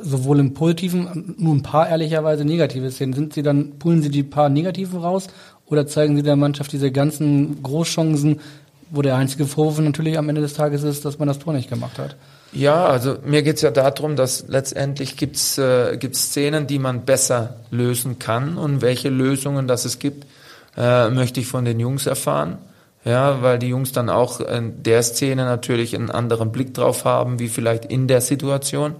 sowohl im Positiven, nur ein paar ehrlicherweise negative Szenen. Sind Sie dann, pullen Sie die paar Negativen raus oder zeigen Sie der Mannschaft diese ganzen Großchancen, wo der einzige Vorwurf natürlich am Ende des Tages ist, dass man das Tor nicht gemacht hat. Ja, also mir geht's ja darum, dass letztendlich gibt's äh, gibt's Szenen, die man besser lösen kann und welche Lösungen das es gibt, äh, möchte ich von den Jungs erfahren. Ja, weil die Jungs dann auch in der Szene natürlich einen anderen Blick drauf haben, wie vielleicht in der Situation.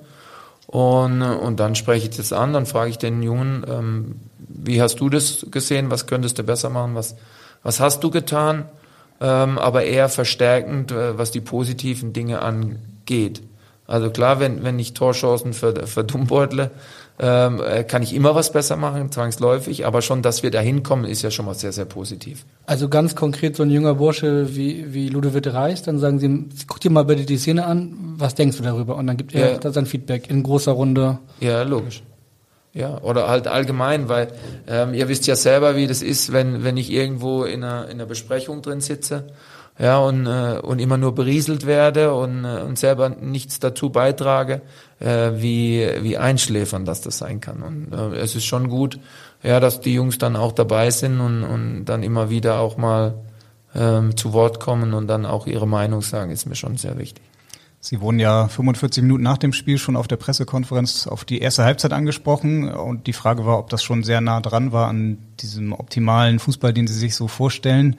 Und, und dann spreche ich das an, dann frage ich den Jungen, ähm, wie hast du das gesehen, was könntest du besser machen, was, was hast du getan? Ähm, aber eher verstärkend, äh, was die positiven Dinge angeht. Also klar, wenn, wenn ich Torchancen verdummbeutle, ähm, äh, kann ich immer was besser machen, zwangsläufig, aber schon, dass wir da hinkommen, ist ja schon mal sehr, sehr positiv. Also ganz konkret so ein junger Bursche wie, wie Ludovic Reis, dann sagen Sie, guck dir mal bitte die Szene an, was denkst du darüber? Und dann gibt er ja. sein Feedback in großer Runde. Ja, logisch. Ja, oder halt allgemein, weil ähm, ihr wisst ja selber, wie das ist, wenn, wenn ich irgendwo in einer, in einer Besprechung drin sitze ja, und, äh, und immer nur berieselt werde und, äh, und selber nichts dazu beitrage, äh, wie, wie einschläfern dass das sein kann. Und äh, es ist schon gut, ja, dass die Jungs dann auch dabei sind und, und dann immer wieder auch mal ähm, zu Wort kommen und dann auch ihre Meinung sagen, ist mir schon sehr wichtig. Sie wurden ja 45 Minuten nach dem Spiel schon auf der Pressekonferenz auf die erste Halbzeit angesprochen und die Frage war, ob das schon sehr nah dran war an diesem optimalen Fußball, den Sie sich so vorstellen.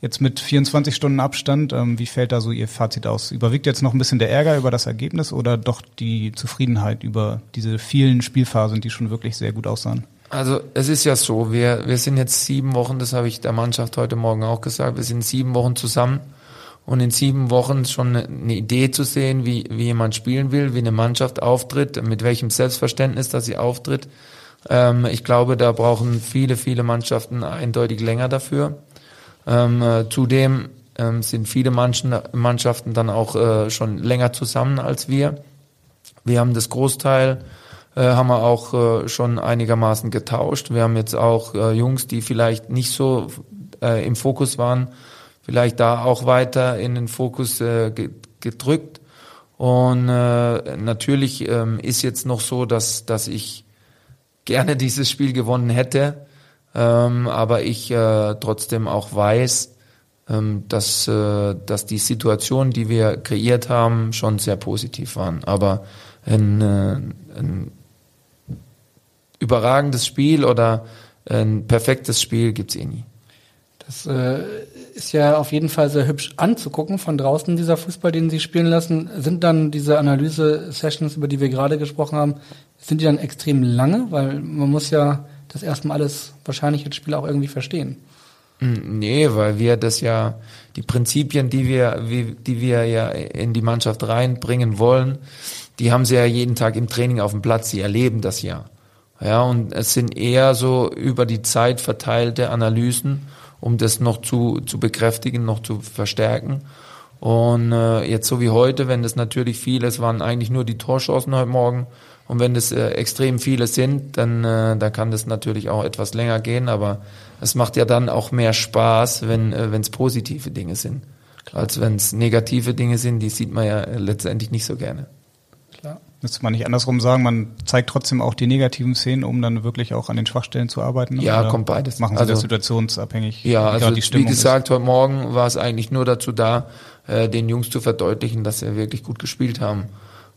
Jetzt mit 24 Stunden Abstand, ähm, wie fällt da so Ihr Fazit aus? Überwiegt jetzt noch ein bisschen der Ärger über das Ergebnis oder doch die Zufriedenheit über diese vielen Spielphasen, die schon wirklich sehr gut aussahen? Also es ist ja so, wir, wir sind jetzt sieben Wochen, das habe ich der Mannschaft heute Morgen auch gesagt, wir sind sieben Wochen zusammen und in sieben Wochen schon eine Idee zu sehen, wie, wie jemand spielen will, wie eine Mannschaft auftritt, mit welchem Selbstverständnis, dass sie auftritt. Ähm, ich glaube, da brauchen viele, viele Mannschaften eindeutig länger dafür. Ähm, äh, zudem ähm, sind viele Manchen, Mannschaften dann auch äh, schon länger zusammen als wir. Wir haben das Großteil, äh, haben wir auch äh, schon einigermaßen getauscht. Wir haben jetzt auch äh, Jungs, die vielleicht nicht so äh, im Fokus waren, vielleicht da auch weiter in den Fokus äh, gedrückt. Und äh, natürlich ähm, ist jetzt noch so, dass, dass ich gerne dieses Spiel gewonnen hätte ähm, aber ich äh, trotzdem auch weiß, ähm, dass, äh, dass die Situation, die wir kreiert haben, schon sehr positiv waren. Aber ein, äh, ein überragendes Spiel oder ein perfektes Spiel gibt's eh nie. Das äh, ist ja auf jeden Fall sehr hübsch anzugucken von draußen, dieser Fußball, den Sie spielen lassen. Sind dann diese Analyse-Sessions, über die wir gerade gesprochen haben, sind die dann extrem lange? Weil man muss ja das erstmal alles wahrscheinlich als Spieler auch irgendwie verstehen. Hm, nee, weil wir das ja, die Prinzipien, die wir, die wir ja in die Mannschaft reinbringen wollen, die haben sie ja jeden Tag im Training auf dem Platz, sie erleben das ja. Ja, und es sind eher so über die Zeit verteilte Analysen, um das noch zu, zu bekräftigen, noch zu verstärken. Und äh, jetzt so wie heute, wenn das natürlich viel, es waren eigentlich nur die Torchancen heute Morgen, und wenn das äh, extrem viele sind, dann, äh, dann kann das natürlich auch etwas länger gehen, aber es macht ja dann auch mehr Spaß, wenn äh, es positive Dinge sind. Als wenn es negative Dinge sind, die sieht man ja letztendlich nicht so gerne. Müsste man nicht andersrum sagen, man zeigt trotzdem auch die negativen Szenen, um dann wirklich auch an den Schwachstellen zu arbeiten? Ja, kommt beides. Machen Sie also, das situationsabhängig? Ja, also wie gesagt, ist. heute Morgen war es eigentlich nur dazu da, äh, den Jungs zu verdeutlichen, dass sie wirklich gut gespielt haben.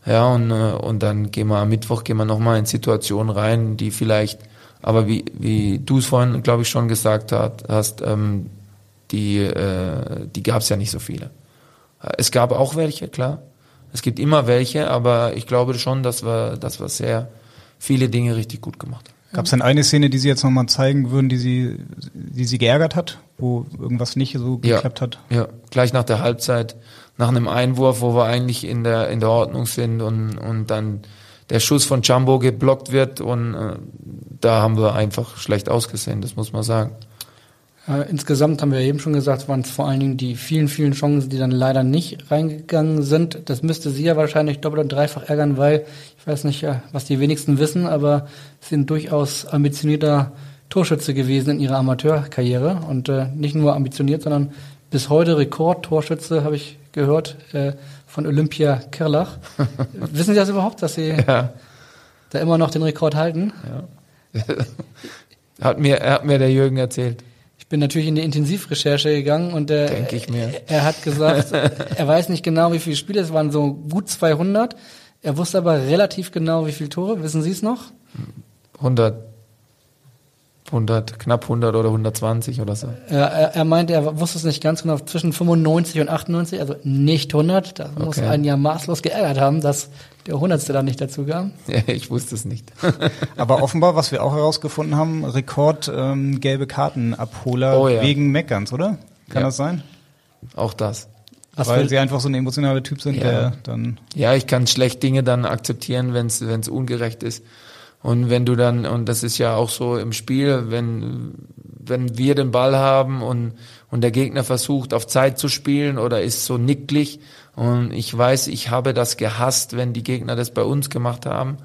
Ja, und, äh, und dann gehen wir am Mittwoch gehen wir nochmal in Situationen rein, die vielleicht, aber wie, wie du es vorhin, glaube ich, schon gesagt hat, hast, ähm, die, äh, die gab es ja nicht so viele. Es gab auch welche, klar. Es gibt immer welche, aber ich glaube schon, dass wir, dass wir sehr viele Dinge richtig gut gemacht haben. Gab es denn eine Szene, die Sie jetzt nochmal zeigen würden, die Sie, die Sie geärgert hat, wo irgendwas nicht so geklappt ja, hat? Ja, gleich nach der Halbzeit nach einem Einwurf, wo wir eigentlich in der, in der Ordnung sind und, und dann der Schuss von Jumbo geblockt wird und äh, da haben wir einfach schlecht ausgesehen, das muss man sagen. Äh, insgesamt haben wir eben schon gesagt, waren es vor allen Dingen die vielen, vielen Chancen, die dann leider nicht reingegangen sind. Das müsste Sie ja wahrscheinlich doppelt und dreifach ärgern, weil ich weiß nicht, was die wenigsten wissen, aber Sie sind durchaus ambitionierter Torschütze gewesen in Ihrer Amateurkarriere und äh, nicht nur ambitioniert, sondern bis heute Rekordtorschütze, habe ich gehört, äh, von Olympia Kirlach. Wissen Sie das überhaupt, dass Sie ja. da immer noch den Rekord halten? Ja. hat, mir, hat mir der Jürgen erzählt. Ich bin natürlich in die Intensivrecherche gegangen und Denk ich mir. er hat gesagt, er weiß nicht genau, wie viele Spiele, es waren so gut 200. Er wusste aber relativ genau, wie viele Tore. Wissen Sie es noch? 100. 100, knapp 100 oder 120 oder so. Ja, er, er meinte, er wusste es nicht ganz genau, zwischen 95 und 98, also nicht 100. Das okay. muss einen ja maßlos geärgert haben, dass der Hundertste da nicht dazu kam. Ja, ich wusste es nicht. Aber offenbar, was wir auch herausgefunden haben, Rekord ähm, gelbe Kartenabholer oh, ja. wegen Meckerns, oder? Kann ja. das sein? Auch das. Was Weil sie einfach so ein emotionaler Typ sind, ja. der dann. Ja, ich kann schlecht Dinge dann akzeptieren, wenn es ungerecht ist. Und wenn du dann, und das ist ja auch so im Spiel, wenn, wenn wir den Ball haben und, und der Gegner versucht, auf Zeit zu spielen oder ist so nicklig, und ich weiß, ich habe das gehasst, wenn die Gegner das bei uns gemacht haben,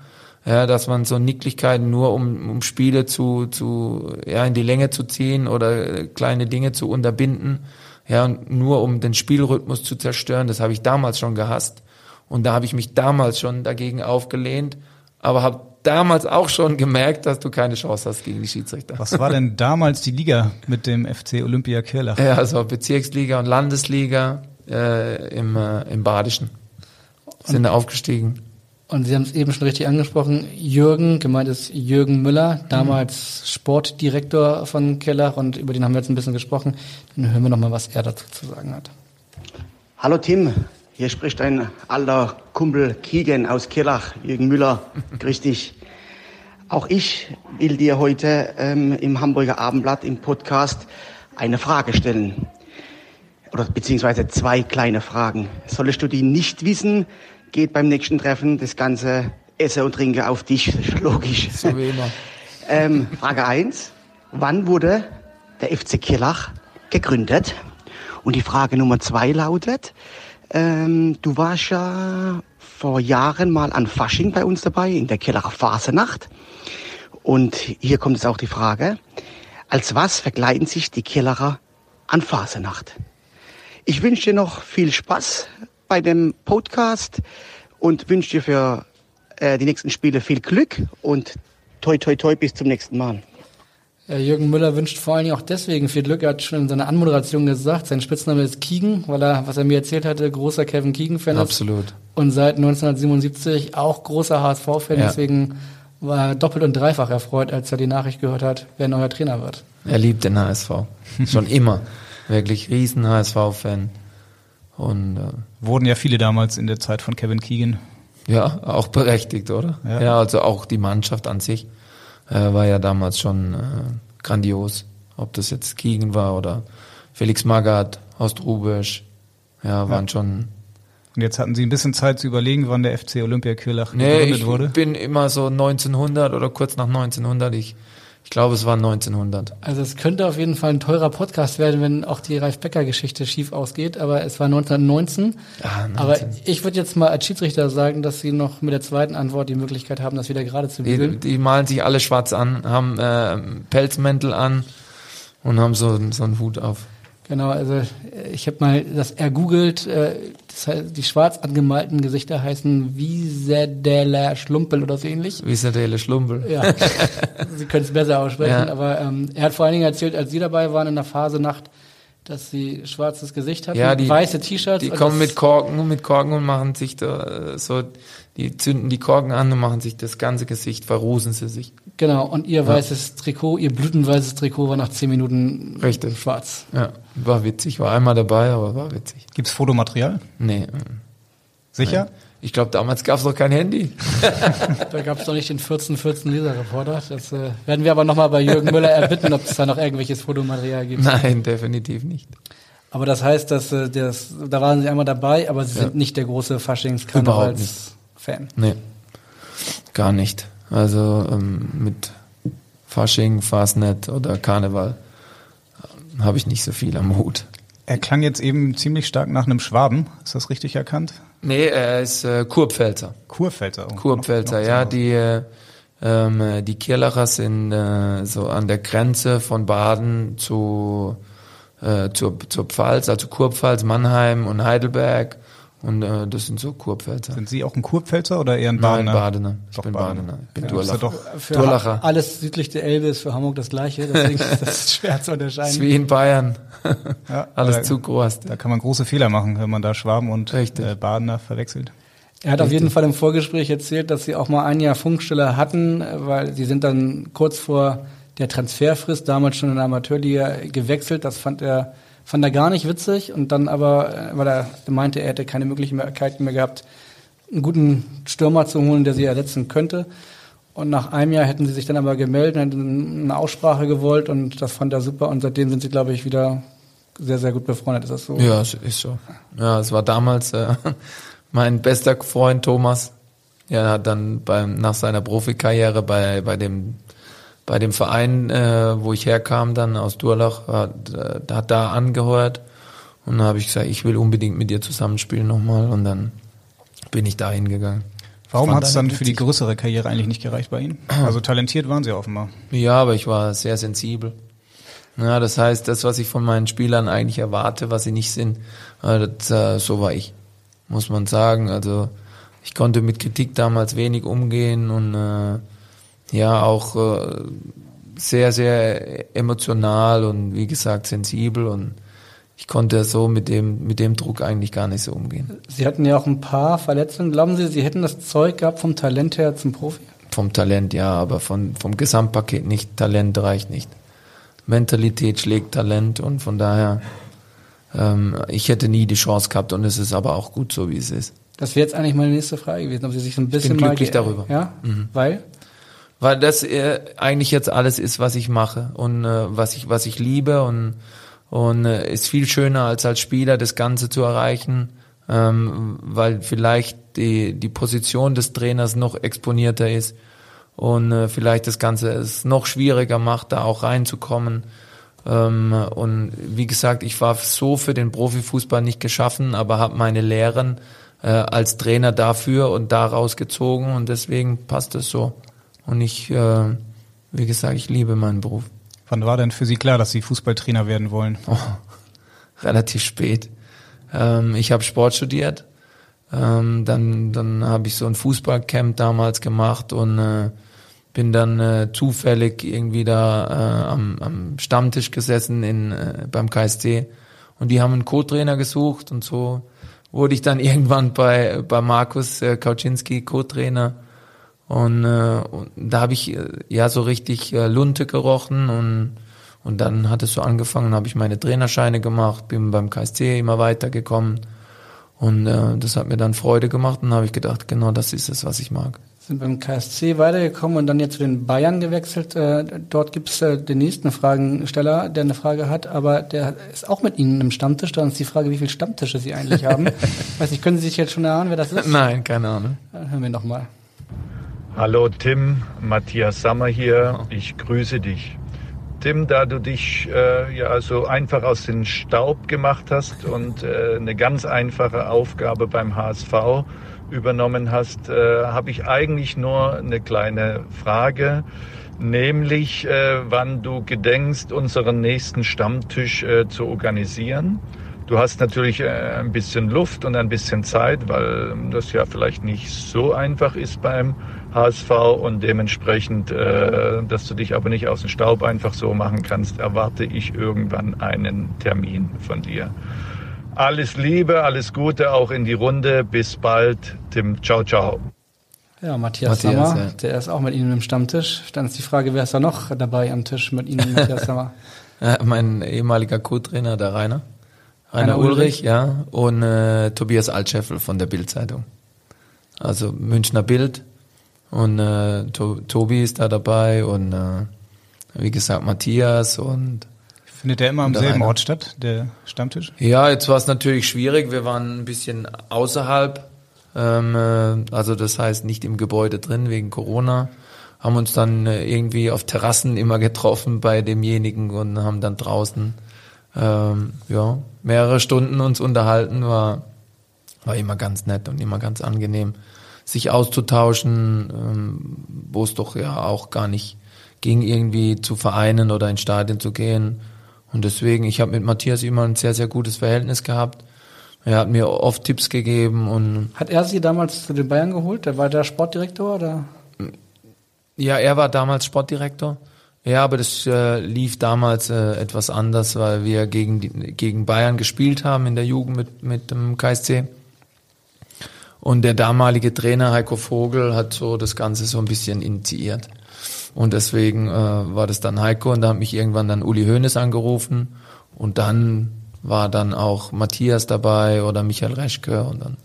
ja, dass man so Nicklichkeiten nur um, um Spiele zu, zu, ja, in die Länge zu ziehen oder kleine Dinge zu unterbinden, ja, nur um den Spielrhythmus zu zerstören, das habe ich damals schon gehasst. Und da habe ich mich damals schon dagegen aufgelehnt, aber habe damals auch schon gemerkt, dass du keine Chance hast gegen die Schiedsrichter. Was war denn damals die Liga mit dem FC Olympia Kirlach? Ja, also Bezirksliga und Landesliga äh, im, äh, im Badischen. Sind da aufgestiegen. Und Sie haben es eben schon richtig angesprochen. Jürgen, gemeint ist Jürgen Müller, damals mhm. Sportdirektor von Kellach und über den haben wir jetzt ein bisschen gesprochen. Dann hören wir nochmal, was er dazu zu sagen hat. Hallo Tim, hier spricht ein alter Kumpel Kiegen aus Kellach, Jürgen Müller. Grüß dich. Auch ich will dir heute ähm, im Hamburger Abendblatt im Podcast eine Frage stellen. Oder beziehungsweise zwei kleine Fragen. Solltest du die nicht wissen, geht beim nächsten Treffen das ganze Essen und Trinken auf dich, logisch. So wie immer. ähm, Frage eins: Wann wurde der FC Kirlach gegründet? Und die Frage Nummer zwei lautet, ähm, du warst ja vor Jahren mal an Fasching bei uns dabei, in der Kirlacher Fasenacht. Und hier kommt jetzt auch die Frage, als was verkleiden sich die Kirlacher an Fasenacht? Ich wünsche dir noch viel Spaß bei dem Podcast und wünsche dir für äh, die nächsten Spiele viel Glück und toi toi toi bis zum nächsten Mal. Jürgen Müller wünscht vor allen Dingen auch deswegen viel Glück. Er hat schon in seiner Anmoderation gesagt, sein Spitzname ist Kiegen, weil er, was er mir erzählt hatte, großer Kevin Keegan-Fan ist. Absolut. Und seit 1977 auch großer HSV-Fan. Ja. Deswegen war er doppelt und dreifach erfreut, als er die Nachricht gehört hat, wer neuer Trainer wird. Er liebt den HSV. schon immer. Wirklich riesen HSV-Fan. Und äh, wurden ja viele damals in der Zeit von Kevin Keegan. Ja, auch berechtigt, oder? Ja, ja also auch die Mannschaft an sich äh, war ja damals schon äh, grandios. Ob das jetzt Keegan war oder Felix Magath, Horst Rubisch, ja, waren ja. schon. Und jetzt hatten Sie ein bisschen Zeit zu überlegen, wann der FC Olympia Kirlach nee, gegründet wurde? ich bin immer so 1900 oder kurz nach 1900. Ich ich glaube, es war 1900. Also es könnte auf jeden Fall ein teurer Podcast werden, wenn auch die Ralf Becker Geschichte schief ausgeht, aber es war 1919. Ja, 19. Aber ich würde jetzt mal als Schiedsrichter sagen, dass Sie noch mit der zweiten Antwort die Möglichkeit haben, das wieder gerade zu bügeln. Die, die malen sich alle schwarz an, haben äh, Pelzmäntel an und haben so, so einen Hut auf. Genau, also äh, ich habe mal das ergoogelt. Äh, das heißt, die schwarz angemalten Gesichter heißen Wiesedele Schlumpel oder so ähnlich. Wiesedele Schlumpel. Ja, Sie können es besser aussprechen. Ja. Aber ähm, er hat vor allen Dingen erzählt, als Sie dabei waren in der Phase Nacht, dass sie schwarzes Gesicht hatten, ja, die, weiße T-Shirts. Die kommen mit Korken, mit Korken und machen sich da äh, so, die zünden die Korken an und machen sich das ganze Gesicht, verrosen sie sich. Genau, und ihr ja. weißes Trikot, ihr blütenweißes Trikot war nach zehn Minuten Richtig. schwarz. Ja, war witzig, war einmal dabei, aber war witzig. Gibt's Fotomaterial? Nee. Sicher? Nein. Ich glaube, damals gab es noch kein Handy. da gab es doch nicht den 1414 Leserreporter. Das äh, werden wir aber nochmal bei Jürgen Müller erbitten, ob es da noch irgendwelches Fotomaterial gibt. Nein, definitiv nicht. Aber das heißt, dass äh, das, da waren Sie einmal dabei, aber Sie ja. sind nicht der große Faschings-Karnevals-Fan. Nee, gar nicht. Also ähm, mit Fasching, Fastnet oder Karneval äh, habe ich nicht so viel am Hut. Er klang jetzt eben ziemlich stark nach einem Schwaben. Ist das richtig erkannt? Nee, er ist äh, Kurpfälzer. Kurpfälzer. Oh, Kurpfälzer, noch, noch ja. Die, äh, ähm, die Kirlacher sind äh, so an der Grenze von Baden zu äh, zur, zur Pfalz, also Kurpfalz, Mannheim und Heidelberg. Und äh, das sind so Kurpfälzer. Sind Sie auch ein Kurpfälzer oder eher ein Badener? Nein, Badener. Ich doch bin Badener. Ich bin ja, Durlacher. Doch für Durlacher. Alles südlich der Elbe ist für Hamburg das Gleiche, deswegen ist das schwer zu unterscheiden. Das ist wie in Bayern. ja, Alles da, zu groß. Da kann man große Fehler machen, wenn man da Schwaben und äh, Badener verwechselt. Er hat Richtig. auf jeden Fall im Vorgespräch erzählt, dass sie auch mal ein Jahr Funkstelle hatten, weil sie sind dann kurz vor der Transferfrist damals schon in der Amateurliga gewechselt. Das fand er fand er gar nicht witzig und dann aber, äh, weil er meinte, er hätte keine Möglichkeiten mehr gehabt, einen guten Stürmer zu holen, der sie ersetzen könnte. Und nach einem Jahr hätten sie sich dann aber gemeldet, hätten eine Aussprache gewollt und das fand er super und seitdem sind sie, glaube ich, wieder sehr, sehr gut befreundet. Ist das so? Ja, ist so. Ja, es war damals äh, mein bester Freund Thomas. Ja, hat dann beim, nach seiner Profikarriere bei, bei dem bei dem Verein, äh, wo ich herkam, dann aus Durlach, hat, äh, hat da angehört. Und dann habe ich gesagt, ich will unbedingt mit dir zusammenspielen nochmal. Und dann bin ich da hingegangen. Warum hat es dann für die größere Karriere eigentlich nicht gereicht bei Ihnen? Also talentiert waren Sie offenbar. Ja, aber ich war sehr sensibel. Ja, das heißt, das, was ich von meinen Spielern eigentlich erwarte, was sie nicht sind, äh, das, äh, so war ich, muss man sagen. Also ich konnte mit Kritik damals wenig umgehen und äh, ja auch äh, sehr, sehr emotional und wie gesagt sensibel und ich konnte so mit dem, mit dem Druck eigentlich gar nicht so umgehen. Sie hatten ja auch ein paar Verletzungen. Glauben Sie, Sie hätten das Zeug gehabt vom Talent her zum Profi? Vom Talent ja, aber von, vom Gesamtpaket nicht. Talent reicht nicht. Mentalität schlägt Talent und von daher, ähm, ich hätte nie die Chance gehabt und es ist aber auch gut so, wie es ist. Das wäre jetzt eigentlich meine nächste Frage gewesen, ob Sie sich so ein bisschen ich bin mal glücklich darüber. Ja, Mhm. weil Weil das äh, eigentlich jetzt alles ist, was ich mache und äh, was ich was ich liebe und und äh, ist viel schöner als als Spieler das Ganze zu erreichen, ähm, weil vielleicht die die Position des Trainers noch exponierter ist und äh, vielleicht das Ganze es noch schwieriger macht, da auch reinzukommen. Ähm, und wie gesagt, ich war so für den Profifußball nicht geschaffen, aber habe meine Lehren äh, als Trainer dafür und daraus gezogen und deswegen passt es so. Und ich, äh, wie gesagt, ich liebe meinen Beruf. Wann war denn für Sie klar, dass Sie Fußballtrainer werden wollen? Oh, relativ spät. Ähm, ich habe Sport studiert. Ähm, dann dann habe ich so ein Fußballcamp damals gemacht und äh, bin dann äh, zufällig irgendwie da äh, am, am Stammtisch gesessen in, äh, beim KSC und die haben einen Co-Trainer gesucht und so wurde ich dann irgendwann bei bei Markus äh, Kauczynski Co-Trainer und, äh, und da habe ich äh, ja so richtig äh, Lunte gerochen und und dann hat es so angefangen, habe ich meine Trainerscheine gemacht, bin beim KSC immer weitergekommen und äh, das hat mir dann Freude gemacht und habe ich gedacht, genau das ist es, was ich mag. sind beim KSC weitergekommen und dann jetzt zu den Bayern gewechselt. Äh, dort gibt es äh, den nächsten Fragensteller, der eine Frage hat, aber der ist auch mit Ihnen im Stammtisch. Da ist die Frage, wie viele Stammtische Sie eigentlich haben. Weiß nicht, können Sie sich jetzt schon erahnen, wer das ist? Nein, keine Ahnung. Dann hören wir nochmal. Hallo Tim, Matthias Sammer hier. Ich grüße dich. Tim, da du dich äh, ja so einfach aus dem Staub gemacht hast und äh, eine ganz einfache Aufgabe beim HSV übernommen hast, äh, habe ich eigentlich nur eine kleine Frage, nämlich äh, wann du gedenkst, unseren nächsten Stammtisch äh, zu organisieren. Du hast natürlich äh, ein bisschen Luft und ein bisschen Zeit, weil das ja vielleicht nicht so einfach ist beim HSV und dementsprechend, äh, dass du dich aber nicht aus dem Staub einfach so machen kannst, erwarte ich irgendwann einen Termin von dir. Alles Liebe, alles Gute auch in die Runde. Bis bald, Tim. Ciao, ciao. Ja, Matthias, Matthias, Sammer, ja. der ist auch mit Ihnen im Stammtisch. Dann ist die Frage, wer ist da noch dabei am Tisch mit Ihnen, Matthias Sammer? Äh, mein ehemaliger Co-Trainer, der Rainer. Rainer, Rainer Ulrich, Ulrich. ja. Und äh, Tobias Altscheffel von der Bild-Zeitung. Also Münchner Bild. Und äh, to Tobi ist da dabei und äh, wie gesagt Matthias und Findet der immer am selben Rainer. Ort statt, der Stammtisch? Ja, jetzt war es natürlich schwierig. Wir waren ein bisschen außerhalb, ähm, äh, also das heißt nicht im Gebäude drin wegen Corona. Haben uns dann äh, irgendwie auf Terrassen immer getroffen bei demjenigen und haben dann draußen ähm, ja mehrere Stunden uns unterhalten. War war immer ganz nett und immer ganz angenehm, sich auszutauschen, ähm, wo es doch ja auch gar nicht ging, irgendwie zu Vereinen oder in Stadien zu gehen. Und deswegen, ich habe mit Matthias immer ein sehr, sehr gutes Verhältnis gehabt. Er hat mir oft Tipps gegeben und Hat er Sie damals zu den Bayern geholt? Der war der Sportdirektor oder? ja, er war damals Sportdirektor. Ja, aber das äh, lief damals äh, etwas anders, weil wir gegen, die, gegen Bayern gespielt haben in der Jugend mit, mit dem KSC. Und der damalige Trainer Heiko Vogel hat so das Ganze so ein bisschen initiiert. Und deswegen äh, war das dann Heiko und da hat mich irgendwann dann Uli Hoeneß angerufen und dann war dann auch Matthias dabei oder Michael Reschke und dann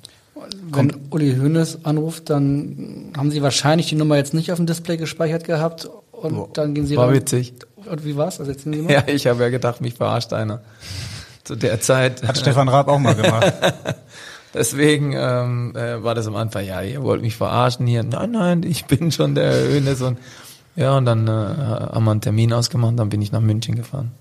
Wenn Uli Hoeneß anruft, dann haben Sie wahrscheinlich die Nummer jetzt nicht auf dem Display gespeichert gehabt und dann gehen Sie war ran. witzig. Und wie war's? Also mal. Ja, ich habe ja gedacht, mich verarscht einer. zu der Zeit. Hat Stefan Raab auch mal gemacht. Deswegen ähm, äh, war das am Anfang, ja, ihr wollt mich verarschen hier. Nein, nein, ich bin schon der Hönes und ja, und dann äh, haben wir einen Termin ausgemacht, dann bin ich nach München gefahren.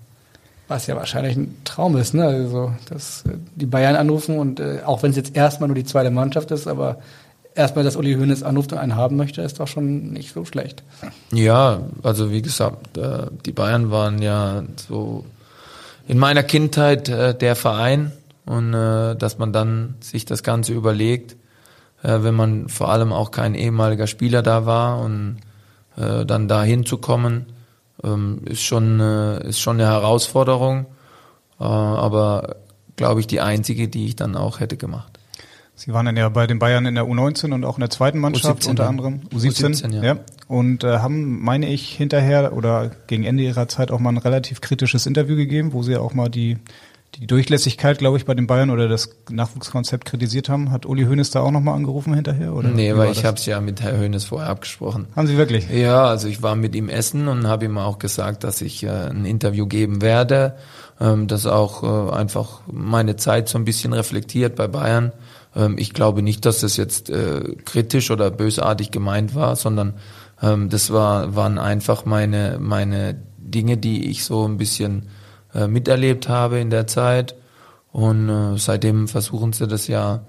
Was ja wahrscheinlich ein Traum ist, ne? Also, dass äh, die Bayern anrufen und äh, auch wenn es jetzt erstmal nur die zweite Mannschaft ist, aber erstmal, dass Uli Hoeneß anruft und einen haben möchte, ist doch schon nicht so schlecht. Ja, also wie gesagt, äh, die Bayern waren ja so in meiner Kindheit äh, der Verein und äh, dass man dann sich das Ganze überlegt, äh, wenn man vor allem auch kein ehemaliger Spieler da war und äh, dann da hinzukommen, ähm, ist schon äh, ist schon eine Herausforderung, äh, aber glaube ich die einzige, die ich dann auch hätte gemacht. Sie waren dann ja bei den Bayern in der U19 und auch in der zweiten Mannschaft U17, unter ja. anderem. U17, U17, ja. ja. Und äh, haben, meine ich, hinterher oder gegen Ende ihrer Zeit auch mal ein relativ kritisches Interview gegeben, wo sie auch mal die, die Durchlässigkeit, glaube ich, bei den Bayern oder das Nachwuchskonzept kritisiert haben. Hat Uli Hoeneß da auch nochmal angerufen hinterher? Oder nee, weil ich habe es ja mit Herr Hönes vorher abgesprochen. Haben Sie wirklich? Ja, also ich war mit ihm essen und habe ihm auch gesagt, dass ich äh, ein Interview geben werde, ähm, das auch äh, einfach meine Zeit so ein bisschen reflektiert bei Bayern. Ähm, ich glaube nicht, dass das jetzt äh, kritisch oder bösartig gemeint war, sondern ähm, das war, waren einfach meine, meine Dinge, die ich so ein bisschen äh, miterlebt habe in der Zeit. Und äh, seitdem versuchen sie das ja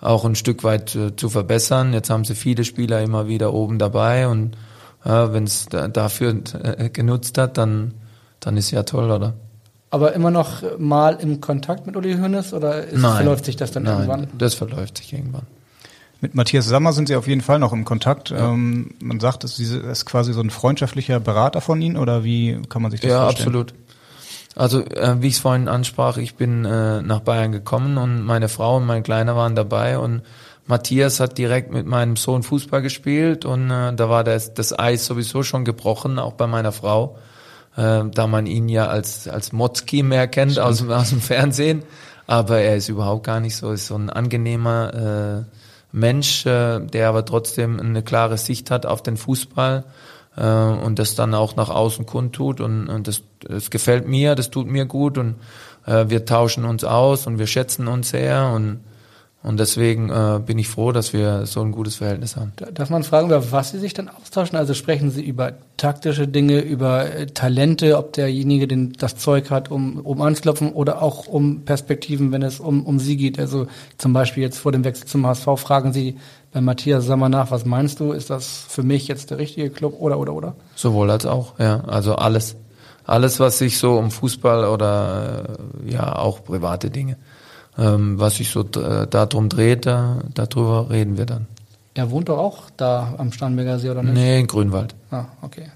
auch ein Stück weit äh, zu verbessern. Jetzt haben sie viele Spieler immer wieder oben dabei und äh, wenn es da, dafür äh, genutzt hat, dann, dann ist ja toll, oder? Aber immer noch mal im Kontakt mit Uli Hoeneß oder ist, Nein. verläuft sich das dann Nein, irgendwann? Das verläuft sich irgendwann. Mit Matthias Sammer sind Sie auf jeden Fall noch im Kontakt. Ähm, man sagt, es ist quasi so ein freundschaftlicher Berater von Ihnen oder wie kann man sich das Ja, vorstellen? absolut. Also äh, wie ich es vorhin ansprach, ich bin äh, nach Bayern gekommen und meine Frau und mein Kleiner waren dabei und Matthias hat direkt mit meinem Sohn Fußball gespielt und äh, da war das, das Eis sowieso schon gebrochen, auch bei meiner Frau, äh, da man ihn ja als, als Motzki mehr kennt aus, dem- aus dem Fernsehen. Aber er ist überhaupt gar nicht so, ist so ein angenehmer äh, Mensch, äh, der aber trotzdem eine klare Sicht hat auf den Fußball äh, und das dann auch nach außen kundtut und, und das, das gefällt mir, das tut mir gut und äh, wir tauschen uns aus und wir schätzen uns sehr und und deswegen äh, bin ich froh, dass wir so ein gutes Verhältnis haben. Da- Darf man fragen, über was Sie sich dann austauschen? Also sprechen Sie über taktische Dinge, über äh, Talente, ob derjenige den, das Zeug hat, um, um anzuklopfen oder auch um Perspektiven, wenn es um, um Sie geht. Also zum Beispiel jetzt vor dem Wechsel zum HSV fragen Sie bei Matthias Sammer nach, was meinst du? Ist das für mich jetzt der richtige Club oder, oder, oder? Sowohl als auch, ja. Also alles. Alles, was sich so um Fußball oder äh, ja auch private Dinge, ähm, was sich so äh, darum dreht, da, darüber reden wir dann. Er wohnt doch auch da am Starnberger See, oder nicht? Nee, in Grünwald. Ah, okay.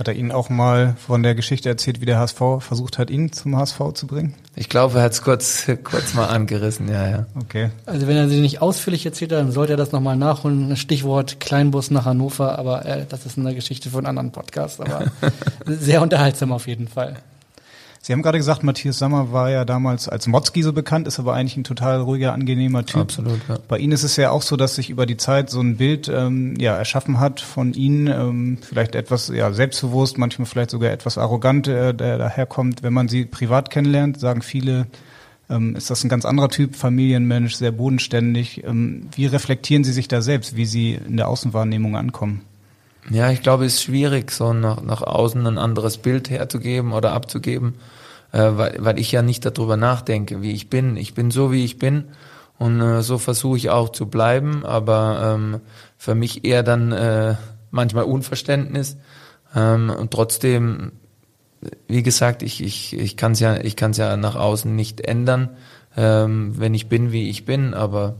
Hat er Ihnen auch mal von der Geschichte erzählt, wie der HSV versucht hat, ihn zum HSV zu bringen? Ich glaube, er hat es kurz, kurz mal angerissen, ja, ja. Okay. Also wenn er sie nicht ausführlich erzählt hat, dann sollte er das nochmal nachholen. Stichwort Kleinbus nach Hannover, aber äh, das ist eine Geschichte für einen anderen Podcast, aber sehr unterhaltsam auf jeden Fall. Sie haben gerade gesagt, Matthias Sammer war ja damals als Motzki so bekannt, ist aber eigentlich ein total ruhiger, angenehmer Typ. Absolut, ja. Bei Ihnen ist es ja auch so, dass sich über die Zeit so ein Bild ähm, ja, erschaffen hat von Ihnen, ähm, vielleicht etwas ja, selbstbewusst, manchmal vielleicht sogar etwas arrogant, äh, der daherkommt. Wenn man Sie privat kennenlernt, sagen viele, ähm, ist das ein ganz anderer Typ, Familienmensch, sehr bodenständig. Ähm, wie reflektieren Sie sich da selbst, wie Sie in der Außenwahrnehmung ankommen? Ja, ich glaube, es ist schwierig, so nach, nach außen ein anderes Bild herzugeben oder abzugeben, äh, weil, weil ich ja nicht darüber nachdenke, wie ich bin. Ich bin so, wie ich bin und äh, so versuche ich auch zu bleiben, aber ähm, für mich eher dann äh, manchmal Unverständnis ähm, und trotzdem, wie gesagt, ich, ich, ich kann es ja, ich kann's ja nach außen nicht ändern, ähm, wenn ich bin, wie ich bin, aber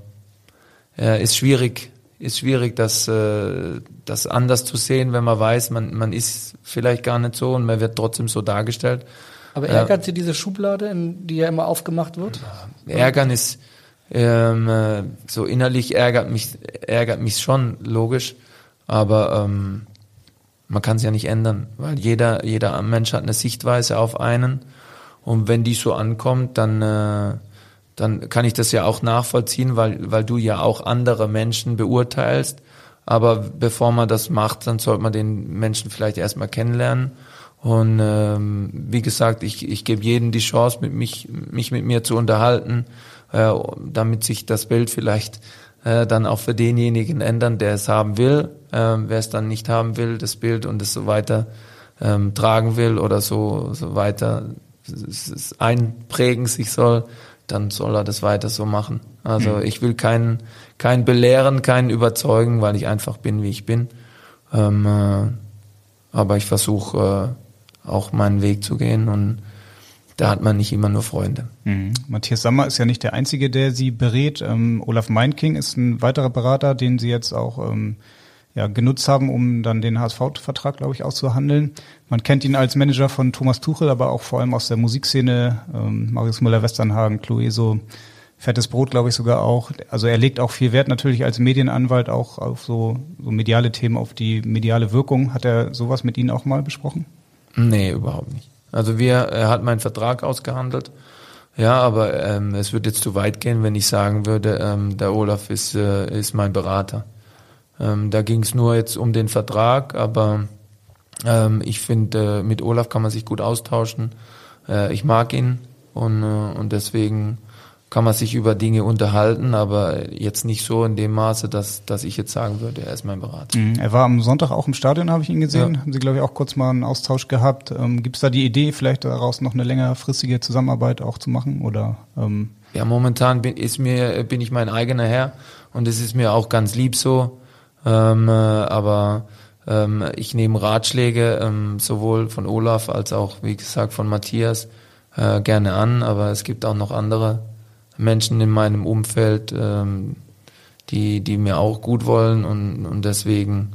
äh, ist schwierig, ist schwierig, das, äh, das anders zu sehen, wenn man weiß, man, man ist vielleicht gar nicht so und man wird trotzdem so dargestellt. Aber Äh, ärgert Sie diese Schublade, in die ja immer aufgemacht wird? Ärgern ist ähm, äh, so innerlich ärgert mich ärgert mich schon logisch, aber ähm, man kann es ja nicht ändern, weil jeder jeder Mensch hat eine Sichtweise auf einen und wenn die so ankommt, dann äh, dann kann ich das ja auch nachvollziehen, weil weil du ja auch andere Menschen beurteilst. Aber bevor man das macht, dann sollte man den Menschen vielleicht erstmal kennenlernen Und ähm, wie gesagt, ich, ich gebe jedem die Chance, mit mich, mich mit mir zu unterhalten, äh, damit sich das Bild vielleicht äh, dann auch für denjenigen ändern, der es haben will. Ähm, wer es dann nicht haben will, das Bild und es so weiter ähm, tragen will oder so, so weiter es einprägen sich soll, dann soll er das weiter so machen. Also Mhm. ich will keinen, keinen belehren, keinen überzeugen, weil ich einfach bin, wie ich bin. Ähm, äh, aber ich versuche äh, auch meinen Weg zu gehen und da hat man nicht immer nur Freunde. Mhm. Matthias Sammer ist ja nicht der Einzige, der Sie berät. Ähm, Olaf Meinking ist ein weiterer Berater, den Sie jetzt auch ähm, ja, genutzt haben, um dann den HSV-Vertrag, glaube ich, auszuhandeln. Man kennt ihn als Manager von Thomas Tuchel, aber auch vor allem aus der Musikszene. Ähm, Marius Müller-Westernhagen, Clueso, Fettes Brot, glaube ich, sogar auch. Also er legt auch viel Wert natürlich als Medienanwalt auch auf so, so mediale Themen, auf die mediale Wirkung. Hat er sowas mit Ihnen auch mal besprochen? Nee, überhaupt nicht. Also wir, er hat meinen Vertrag ausgehandelt. Ja, aber ähm, es würde jetzt zu weit gehen, wenn ich sagen würde, ähm, der Olaf ist, äh, ist mein Berater. Ähm, da ging es nur jetzt um den Vertrag, aber ähm, ich finde, äh, mit Olaf kann man sich gut austauschen. Äh, ich mag ihn und, äh, und deswegen kann man sich über Dinge unterhalten, aber jetzt nicht so in dem Maße, dass, dass ich jetzt sagen würde, er ist mein Berater. Mhm. Er war am Sonntag auch im Stadion, habe ich ihn gesehen. Ja. Haben Sie, glaube ich, auch kurz mal einen Austausch gehabt. Ähm, Gibt es da die Idee, vielleicht daraus noch eine längerfristige Zusammenarbeit auch zu machen? Oder ähm, Ja, momentan bin, ist mir, bin ich mein eigener Herr und es ist mir auch ganz lieb so. Ähm, äh, aber ähm, ich nehme Ratschläge ähm, sowohl von Olaf als auch, wie gesagt, von Matthias äh, gerne an. Aber es gibt auch noch andere Menschen in meinem Umfeld, ähm, die, die mir auch gut wollen und, und deswegen,